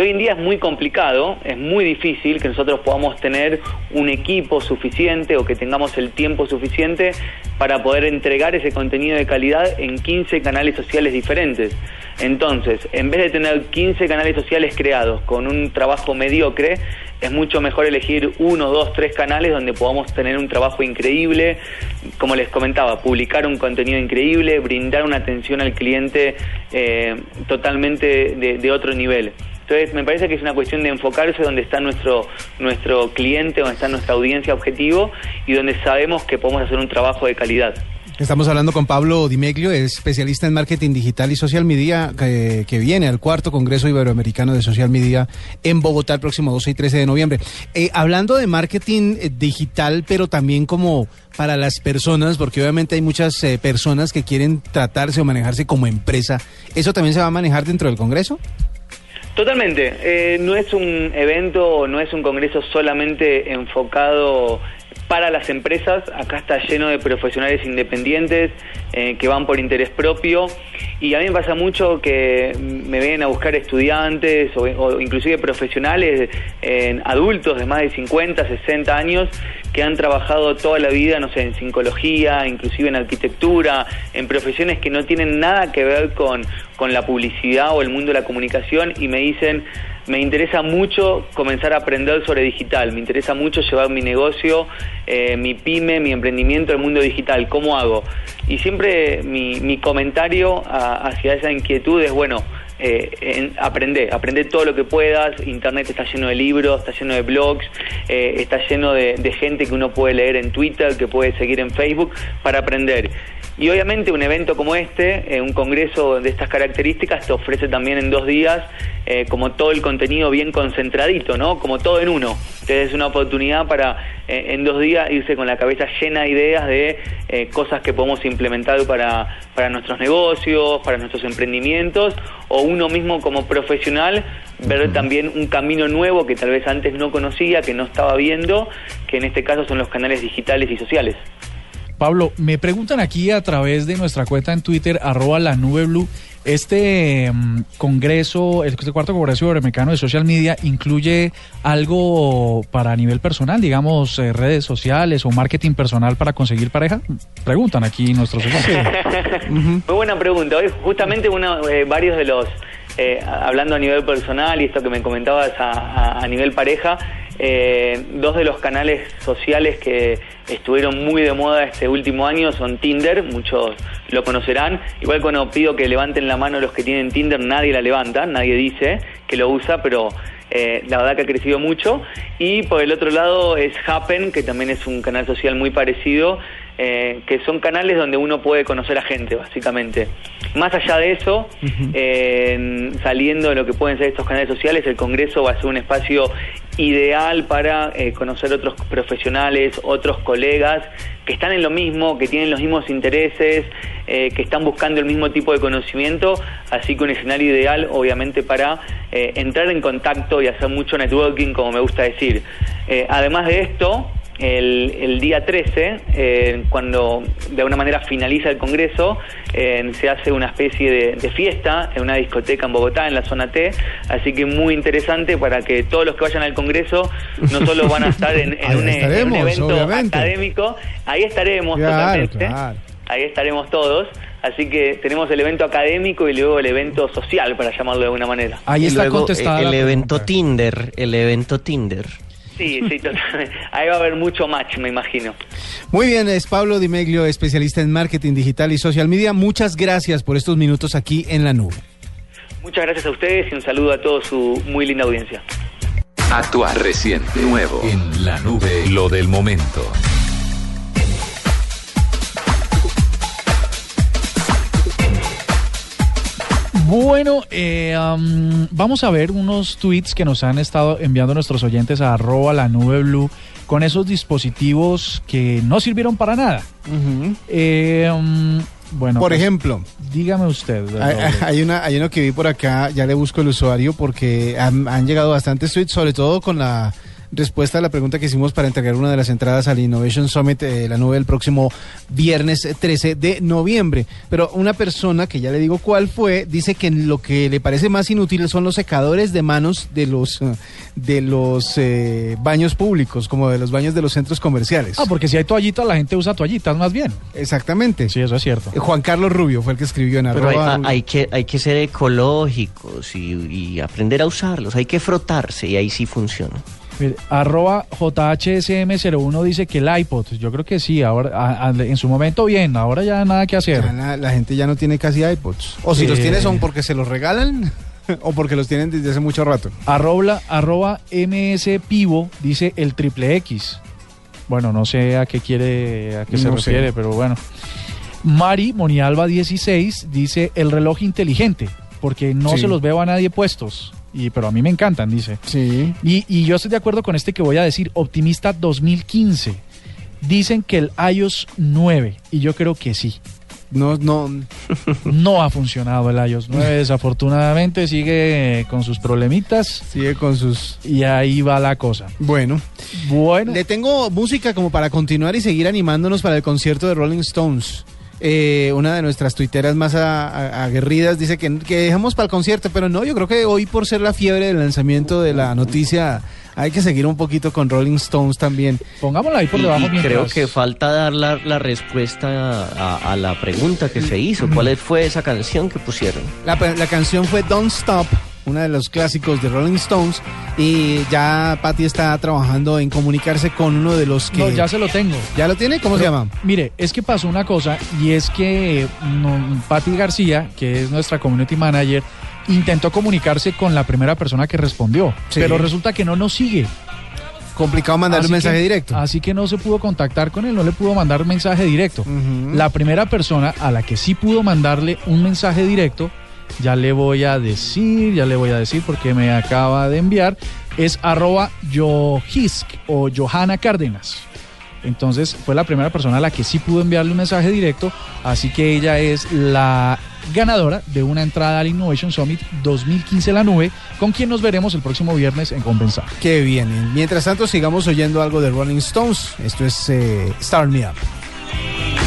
Hoy en día es muy complicado, es muy difícil que nosotros podamos tener un equipo suficiente o que tengamos el tiempo suficiente para poder entregar ese contenido de calidad en 15 canales sociales diferentes. Entonces, en vez de tener 15 canales sociales creados con un trabajo mediocre, es mucho mejor elegir uno, dos, tres canales donde podamos tener un trabajo increíble, como les comentaba, publicar un contenido increíble, brindar una atención al cliente eh, totalmente de otro nivel. Entonces, me parece que es una cuestión de enfocarse donde está nuestro, nuestro cliente, donde está nuestra audiencia objetivo y donde sabemos que podemos hacer un trabajo de calidad. Estamos hablando con Pablo Dimeglio, es especialista en marketing digital y social media, que, que viene al cuarto Congreso Iberoamericano de Social Media en Bogotá el próximo 12 y 13 de noviembre. Eh, hablando de marketing eh, digital, pero también como para las personas, porque obviamente hay muchas eh, personas que quieren tratarse o manejarse como empresa, ¿eso también se va a manejar dentro del Congreso? Totalmente. Eh, no es un evento, no es un congreso solamente enfocado para las empresas. Acá está lleno de profesionales independientes eh, que van por interés propio. Y a mí me pasa mucho que me ven a buscar estudiantes o, o inclusive profesionales, eh, adultos de más de 50, 60 años, que han trabajado toda la vida, no sé, en psicología, inclusive en arquitectura, en profesiones que no tienen nada que ver con, con la publicidad o el mundo de la comunicación y me dicen, me interesa mucho comenzar a aprender sobre digital, me interesa mucho llevar mi negocio, eh, mi pyme, mi emprendimiento al mundo digital, ¿cómo hago? Y siempre mi, mi comentario a- hacia esa inquietud es, bueno, eh, en- aprende, aprende todo lo que puedas, internet está lleno de libros, está lleno de blogs, eh, está lleno de, de gente que uno puede leer en Twitter, que puede seguir en Facebook para aprender. Y obviamente un evento como este, eh, un congreso de estas características, te ofrece también en dos días eh, como todo el contenido bien concentradito, ¿no? Como todo en uno. Entonces es una oportunidad para eh, en dos días irse con la cabeza llena de ideas de cosas que podemos implementar para, para nuestros negocios, para nuestros emprendimientos, o uno mismo como profesional ver también un camino nuevo que tal vez antes no conocía, que no estaba viendo, que en este caso son los canales digitales y sociales. Pablo, me preguntan aquí a través de nuestra cuenta en Twitter, arroba la nube blue, este mm, congreso, el este cuarto congreso iberoamericano de social media, incluye algo para nivel personal, digamos, eh, redes sociales o marketing personal para conseguir pareja? Preguntan aquí nuestros oyentes. Muy buena pregunta. Hoy justamente uno, eh, varios de los, eh, hablando a nivel personal y esto que me comentabas a, a- a nivel pareja, eh, dos de los canales sociales que estuvieron muy de moda este último año son Tinder, muchos lo conocerán. Igual cuando pido que levanten la mano los que tienen Tinder, nadie la levanta, nadie dice que lo usa, pero eh, la verdad que ha crecido mucho. Y por el otro lado es Happen, que también es un canal social muy parecido, eh, que son canales donde uno puede conocer a gente, básicamente. Más allá de eso, eh, saliendo de lo que pueden ser estos canales sociales, el Congreso va a ser un espacio ideal para eh, conocer otros profesionales, otros colegas que están en lo mismo, que tienen los mismos intereses, eh, que están buscando el mismo tipo de conocimiento, así que un escenario ideal obviamente para entrar en contacto y hacer mucho networking, como me gusta decir. Además de esto, el, el día 13, eh, cuando de alguna manera finaliza el Congreso, eh, se hace una especie de, de fiesta en una discoteca en Bogotá, en la zona T, así que muy interesante para que todos los que vayan al Congreso no solo van a estar en, un, en un estaremos, evento obviamente. académico, ahí estaremos Claro, totalmente, claro. ahí estaremos todos. Así que tenemos el evento académico y luego el evento social, para llamarlo de alguna manera. Ahí está luego contestada eh, el evento. Tinder, el evento Tinder. Sí, sí, totalmente. Ahí va a haber mucho match, me imagino. Muy bien, es Pablo Dimeglio, especialista en marketing digital y social media. Muchas gracias por estos minutos aquí en la nube. Muchas gracias a ustedes y un saludo a toda su muy linda audiencia. Actuar reciente, nuevo, en la nube, lo del momento. Bueno, eh, am, vamos a ver unos tweets que nos han estado enviando nuestros oyentes a arroba la nube blue con esos dispositivos que no sirvieron para nada. Eh, bueno, Por pues, ejemplo, dígame usted. hay una, hay uno que vi por acá, ya le busco el usuario porque han, han llegado bastantes tweets, sobre todo con la respuesta a la pregunta que hicimos para entregar una de las entradas al Innovation Summit, eh, la nube, el próximo viernes 13 de noviembre. Pero una persona, que ya le digo cuál fue, dice que lo que le parece más inútil son los secadores de manos de los, eh, de los eh, baños públicos, como de los baños de los centros comerciales. Ah, porque si hay toallitas, la gente usa toallitas más bien. Exactamente. Sí, eso es cierto. Eh, Juan Carlos Rubio fue el que escribió en Pero hay, arroba hay que, hay que ser ecológicos y, y aprender a usarlos. Hay que frotarse y ahí sí funciona. Arroba JHSM01 dice que el iPod, yo creo que sí, ahora a- a- en su momento bien, ahora ya nada que hacer. La, la gente ya no tiene casi iPods. O si Eh. los tiene son porque se los regalan o porque los tienen desde hace mucho rato. Arroba, arroba MS Pivo dice el triple X. Bueno, no sé a qué quiere, a qué se sé. refiere, pero bueno. Mari Monialba 16 dice el reloj inteligente, porque no Sí. se los veo a nadie puestos. Y, pero a mí me encantan, dice. Sí. Y, y yo estoy de acuerdo con este que voy a decir, Optimista 2015. Dicen que el iOS 9, y yo creo que sí. No, no. No ha funcionado el iOS 9, desafortunadamente sigue con sus problemitas Sigue con sus. y ahí va la cosa. Bueno. Bueno, Le tengo música como para continuar y seguir animándonos para el concierto de Rolling Stones. Eh, una de nuestras tuiteras más a- a- aguerridas dice que, que dejamos para el concierto, pero no, yo creo que hoy por ser la fiebre del lanzamiento de la noticia hay que seguir un poquito con Rolling Stones también. pongámosla ahí por Y- debajo y mientras- creo que falta dar la, la respuesta a, a la pregunta que se hizo. ¿Cuál fue esa canción que pusieron? La, la canción fue Don't Stop, uno de los clásicos de Rolling Stones, y ya Patty está trabajando en comunicarse con uno de los que... No, ya se lo tengo. ¿Ya lo tiene? ¿Cómo se llama? Mire, es que pasó una cosa y es que no, Patti García, que es nuestra community manager, intentó comunicarse con la primera persona que respondió, Sí. pero resulta que no nos sigue. Complicado mandarle un mensaje que- directo. Así que no se pudo contactar con él, no le pudo mandar mensaje directo. La primera persona a la que sí pudo mandarle un mensaje directo, ya le voy a decir, ya le voy a decir porque me acaba de enviar, es arroba Johisk o Johanna Cárdenas. Entonces fue la primera persona a la que sí pudo enviarle un mensaje directo, así que ella es la ganadora de una entrada al Innovation Summit 2015 La Nube, con quien nos veremos el próximo viernes en Compensar. Qué bien. Mientras tanto, sigamos oyendo algo de Rolling Stones. Esto es eh, Start Me Up.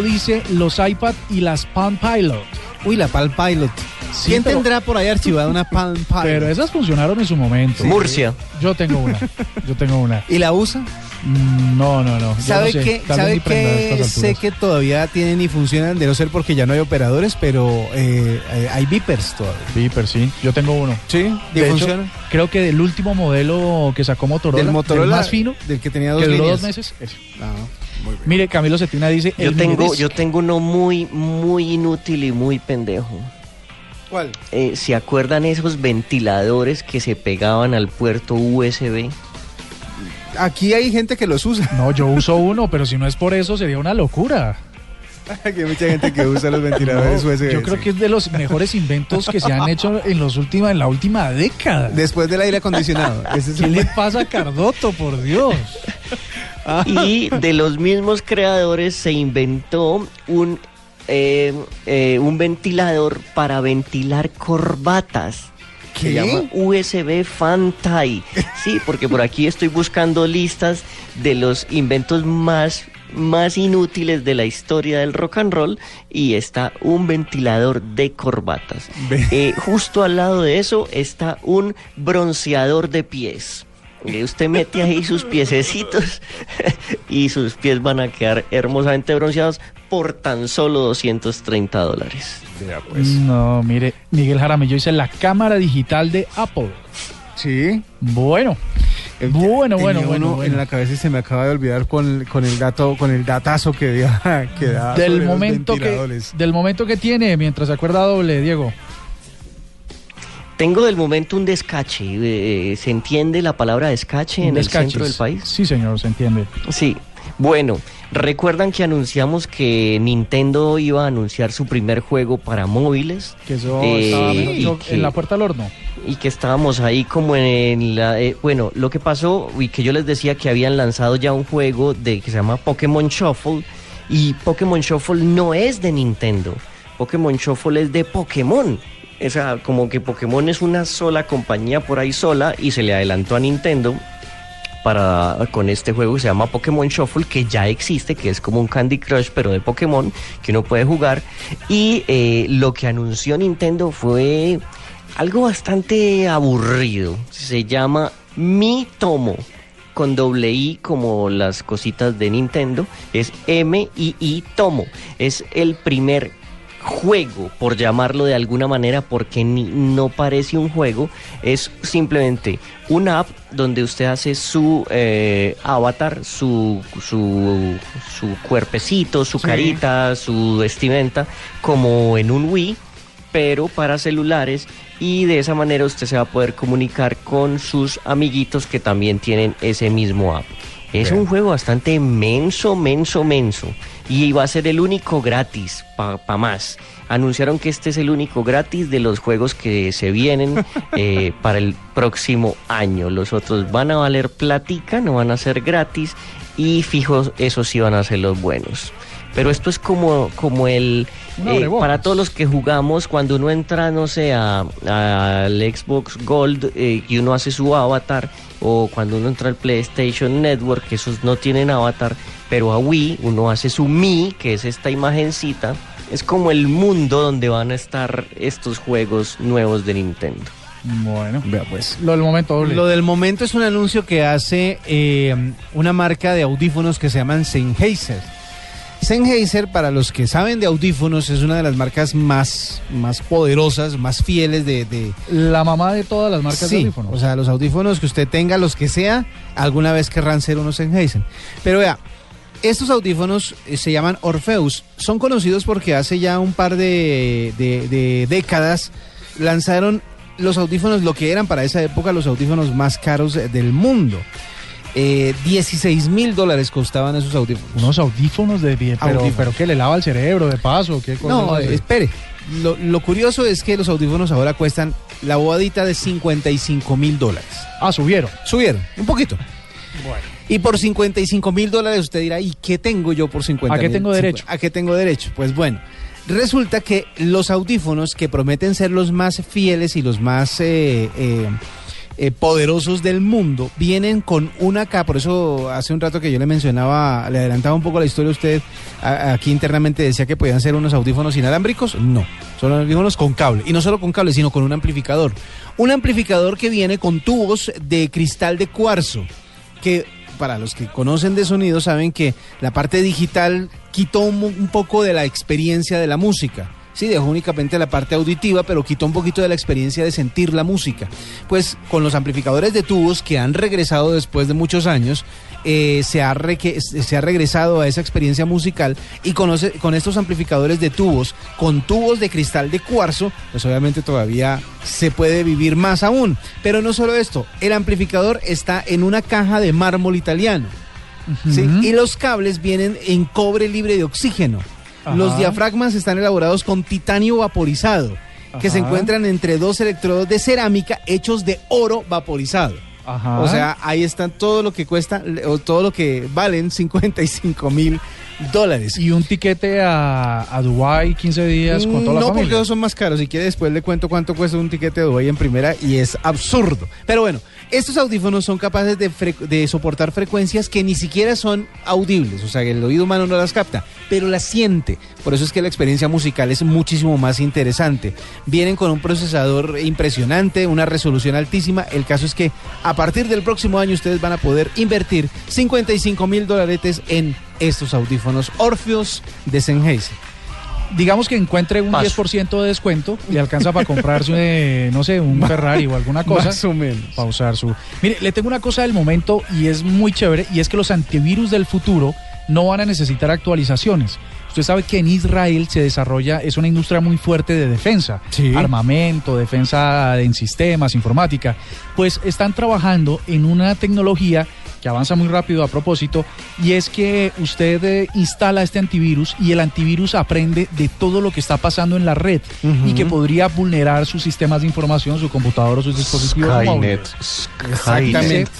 Dice los iPad y las Palm Pilot. Uy, la Palm Pilot. Sí, ¿Quién pero- tendrá por ahí archivada una Palm Pilot? Pero esas funcionaron en su momento. Murcia. Yo tengo una. Yo tengo una. ¿Y la usa? Mm, No, no, no. ¿Sabe no sé. qué? ¿Sabe qué? Sé que todavía tienen y funcionan, de no ser porque ya no hay operadores, pero eh, eh, hay beepers todavía. Viper, sí. Yo tengo uno. ¿Sí? ¿Y De hecho, funciona? creo que del último modelo que sacó Motorola, del Motorola más fino, del que tenía dos que duró líneas. dos meses. ese. Ah. Mire, Camilo Cetina dice. Yo tengo, yo tengo uno muy, muy inútil y muy pendejo. ¿Cuál? Eh, ¿Se acuerdan esos ventiladores que se pegaban al puerto USB? Aquí hay gente que los usa. No, yo uso uno, pero si no es por eso sería una locura. Aquí hay mucha gente que usa los ventiladores No, USB. yo creo que es de los mejores inventos que se han hecho en los última, en la última década. Después del aire acondicionado. Ese es ¿Qué un- le pasa a Cardoto, por Dios? Y de los mismos creadores se inventó un, eh, eh, un ventilador para ventilar corbatas. Se ¿Qué? llama USB Fan Tie. Sí, porque por aquí estoy buscando listas de los inventos más más inútiles de la historia del rock and roll y está un ventilador de corbatas. Eh, justo al lado de eso está un bronceador de pies. Usted mete ahí sus piececitos y sus pies van a quedar hermosamente bronceados por tan solo 230 dólares. pues. No, mire, Miguel Jaramillo dice la cámara digital de Apple. Sí. Bueno, Eh, bueno, bueno, uno bueno, bueno. En la cabeza y se me acaba de olvidar con, con el dato, con el datazo que da, que da sobre Del los momento, que, del momento que tiene mientras se acuerda doble, Diego. Tengo del momento un descache. eh, ¿Se entiende la palabra descache en Descaches. el centro del país? Sí, señor, se entiende. Sí. Bueno, recuerdan que anunciamos que Nintendo iba a anunciar su primer juego para móviles Que eso Eh, estaba y mejor que- en la puerta al horno. y que estábamos ahí como en la... eh, bueno, lo que pasó y que yo les decía que habían lanzado ya un juego de que se llama Pokémon Shuffle y Pokémon Shuffle no es de Nintendo. Pokémon Shuffle es de Pokémon. O sea, como que Pokémon es una sola compañía por ahí sola y se le adelantó a Nintendo para con este juego que se llama Pokémon Shuffle que ya existe, que es como un Candy Crush pero de Pokémon que uno puede jugar y eh, lo que anunció Nintendo fue algo bastante aburrido. Se llama Mi Tomo con doble I como las cositas de Nintendo es M I I Tomo. Es el primer juego, por llamarlo de alguna manera, porque ni- no parece un juego, es simplemente una app donde usted hace su eh, avatar, su, su, su cuerpecito, su carita, su vestimenta, como en un Wii, pero para celulares y de esa manera usted se va a poder comunicar con sus amiguitos que también tienen ese mismo app. Es un juego bastante menso, menso, menso. Y va a ser el único gratis, para más. Anunciaron que este es el único gratis de los juegos que se vienen eh, para el próximo año. Los otros van a valer platica, no van a ser gratis. Y fijos, esos sí van a ser los buenos. Pero esto es como, como el... Eh, para todos los que jugamos, cuando uno entra, no sé, a- al Xbox Gold eh, y uno hace su avatar, o cuando uno entra al PlayStation Network, que esos no tienen avatar, pero a Wii uno hace su Mi, que es esta imagencita, es como el mundo donde van a estar estos juegos nuevos de Nintendo. Bueno, Vea pues. lo del momento doble. Lo del momento es un anuncio que hace eh, una marca de audífonos que se llaman Sennheiser. Sennheiser, para los que saben de audífonos, es una de las marcas más, más poderosas, más fieles de, de- La mamá de todas las marcas Sí, de audífonos. O sea, los audífonos que usted tenga, los que sea, alguna vez querrán ser unos Sennheiser. Pero vea, estos audífonos eh, se llaman Orpheus. Son conocidos porque hace ya un par de, de- de décadas lanzaron los audífonos, lo que eran para esa época los audífonos más caros eh, del mundo. Eh, 16 mil dólares costaban esos audífonos. Unos audífonos de bien, pero, Audífonos. pero que le lava el cerebro de paso, qué cosa No, espere. Lo, lo curioso es que los audífonos ahora cuestan la bobadita de 55 mil dólares. Ah, subieron. Subieron, un poquito. Y por 55 mil dólares usted dirá, ¿y qué tengo yo por 50 ¿A qué tengo derecho? ¿A qué tengo derecho? Pues bueno, resulta que los audífonos que prometen ser los más fieles y los más eh, eh, eh, poderosos del mundo vienen con una capa, por eso hace un rato que yo le mencionaba, le adelantaba un poco la historia a usted, a- aquí internamente decía que podían ser unos audífonos inalámbricos, no, son audífonos con cable, y no solo con cable, sino con un amplificador. Un amplificador que viene con tubos de cristal de cuarzo, que para los que conocen de sonido saben que la parte digital quitó un, un poco de la experiencia de la música. Sí, dejó únicamente la parte auditiva, pero quitó un poquito de la experiencia de sentir la música. Pues con los amplificadores de tubos que han regresado después de muchos años, eh, se, ha se ha regresado a esa experiencia musical y conoce, con estos amplificadores de tubos, con tubos de cristal de cuarzo, pues obviamente todavía se puede vivir más aún. Pero no solo esto, el amplificador está en una caja de mármol italiano. ¿sí? Y los cables vienen en cobre libre de oxígeno. Ajá. Los diafragmas están elaborados con titanio vaporizado, que se encuentran entre dos electrodos de cerámica hechos de oro vaporizado. Ajá. O sea, ahí están todo lo que cuesta, o todo lo que valen 55 mil dólares. Y un tiquete a, a Dubái 15 días con toda la no, familia. porque esos son más caros. Si quiere, después le cuento cuánto cuesta un tiquete de Dubái en primera y es absurdo. Pero bueno, estos audífonos son capaces de, de soportar frecuencias que ni siquiera son audibles. O sea, que el oído humano no las capta, pero las siente. Por eso es que la experiencia musical es muchísimo más interesante. Vienen con un procesador impresionante, una resolución altísima. El caso es que a partir del próximo año ustedes van a poder invertir 55 mil dolaretes en estos audífonos Orpheus de Sennheiser. Digamos que encuentre un Paso. 10% de descuento y alcanza para comprarse, eh, no sé, un Ferrari o alguna cosa. Más o menos. para usar su. Mire, le tengo una cosa del momento y es muy chévere y es que los antivirus del futuro no van a necesitar actualizaciones. Usted sabe que en Israel se desarrolla, es una industria muy fuerte de defensa, Sí. armamento, defensa en sistemas, informática. Pues están trabajando en una tecnología que avanza muy rápido a propósito, y es que usted eh, instala este antivirus y el antivirus aprende de todo lo que está pasando en la red y que podría vulnerar sus sistemas de información, su computador o sus dispositivos móviles. Exactamente.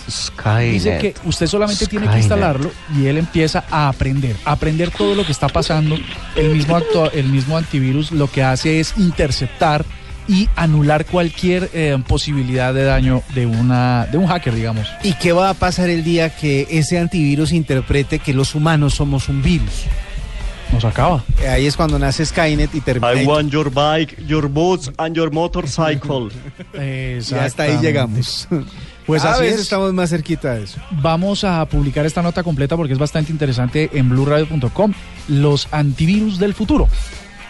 Dice que usted solamente tiene que Skynet. instalarlo y él empieza a aprender, a aprender todo lo que está pasando. El mismo, el mismo antivirus lo que hace es interceptar y anular cualquier eh, posibilidad de daño de, una, de un hacker, digamos. ¿Y qué va a pasar el día que ese antivirus interprete que los humanos somos un virus? Nos acaba. Ahí es cuando nace Skynet y termina. I want your bike, your boots and your motorcycle. y hasta ahí llegamos. Pues a así veces es. estamos más cerquita de eso. Vamos a publicar esta nota completa porque es bastante interesante en blurradio.com. Los antivirus del futuro,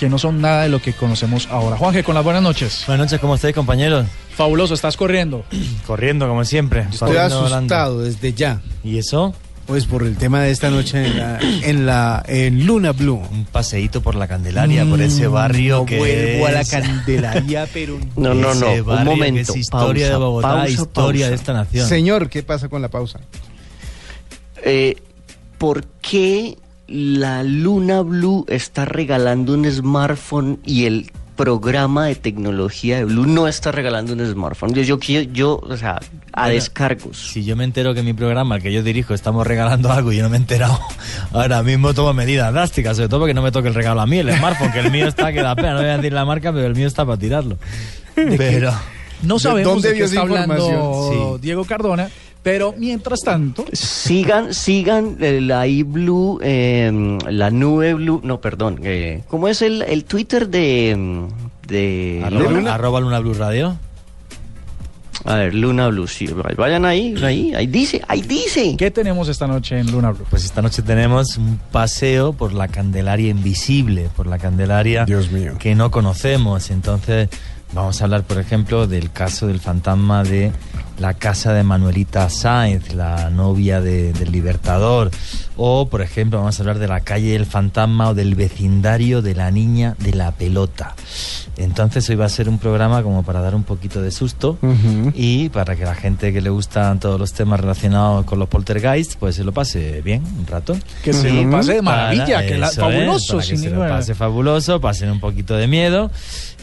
que no son nada de lo que conocemos ahora. Juanje, con las buenas noches. Buenas noches, ¿cómo estáis, compañeros? Fabuloso, estás corriendo. Corriendo, como siempre. Estoy asustado desde ya. ¿Y eso? Pues por el tema de esta noche en la, en la en Luna Blue. Un paseíto por la Candelaria, por ese barrio No que vuelvo a la Candelaria, pero No, no, no. Un momento. es historia pausa, de Bogotá, pausa, historia pausa. de esta nación. señor, ¿qué pasa con la pausa? Eh, ¿Por qué la Luna Blue está regalando un smartphone y el programa de tecnología de Blue no está regalando un smartphone? Yo, yo, quiero- yo o sea, a Bueno, descargos. Si yo me entero que mi programa, el que yo dirijo, estamos regalando algo y yo no me he enterado, ahora mismo tomo medidas drásticas, sobre todo porque no me toque el regalo a mí, el smartphone, que el mío está que da pena, no voy a decir la marca, pero el mío está para tirarlo. Pero... No sabemos dónde de, qué vio esa está hablando? Sí. Diego Cardona, pero mientras tanto, Sigan, sigan eh, la iBlue, eh, la nube Blue, no, perdón, eh, ¿cómo es el, el Twitter de, de Arroba, Luna? arroba Luna Blue Radio. A ver, Luna Blue, sí, vayan ahí, ahí, ahí dice, ahí dice. ¿qué tenemos esta noche en Luna Blue? Pues esta noche tenemos un paseo por la Candelaria invisible, por la Candelaria Dios mío. que no conocemos. Entonces vamos a hablar, por ejemplo, del caso del fantasma de la casa de Manuelita Sáenz, la novia de- del Libertador. O, por ejemplo, vamos a hablar de la calle del fantasma o del vecindario de la niña de la pelota. Entonces hoy va a ser un programa como para dar un poquito de susto y para que la gente que le gustan todos los temas relacionados con los poltergeists, pues se lo pase bien un rato. Que se lo pase de maravilla, Para- que la, fabuloso. es, para que se lo pase fabuloso, pasen un poquito de miedo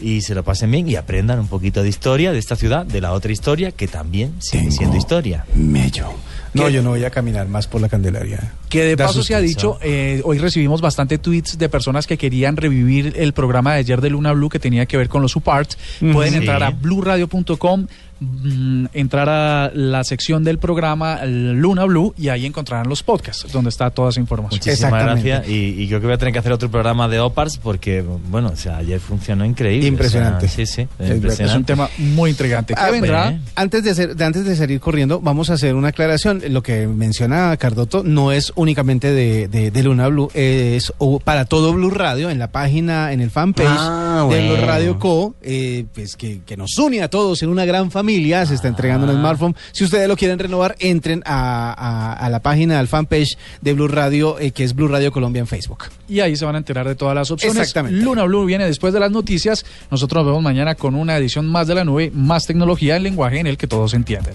y se lo pasen bien y aprendan un poquito de historia de esta ciudad, de la otra historia que también sigue Tengo siendo historia. Mello. No, ¿Qué? yo no voy a caminar más por la Candelaria. Que de Da paso se ha dicho, eh, hoy recibimos bastante tweets de personas que querían revivir el programa de ayer de Luna Blue que tenía que ver con los UPART. Pueden Sí. entrar a bluradio.com, mm, entrar a la sección del programa Luna Blue y ahí encontrarán los podcasts donde está toda esa información. Muchísimas gracias y, y creo que voy a tener que hacer otro programa de OPARS porque, bueno, o sea, ayer funcionó increíble. Impresionante. O sea, sí, sí, Es impresionante. Es un tema muy intrigante. ¿Qué Ah, vendrá? bueno. Antes de, hacer, de- antes de salir corriendo, vamos a hacer una aclaración. Lo que menciona Cardoto no es únicamente de, de- de Luna Blue, es para todo Blue Radio, en la página, en el fanpage Ah, de Blue. Radio Co, eh, pues que, que nos une a todos en una gran familia. Se está entregando un smartphone. Si ustedes lo quieren renovar, entren a, a- a la página, al fanpage de Blue Radio, eh, que es Blue Radio Colombia en Facebook. Y ahí se van a enterar de todas las opciones. Exactamente. Luna Blue viene después de las noticias. Nosotros nos vemos mañana con una edición más de la nube, más tecnología en lenguaje en el que todos entienden.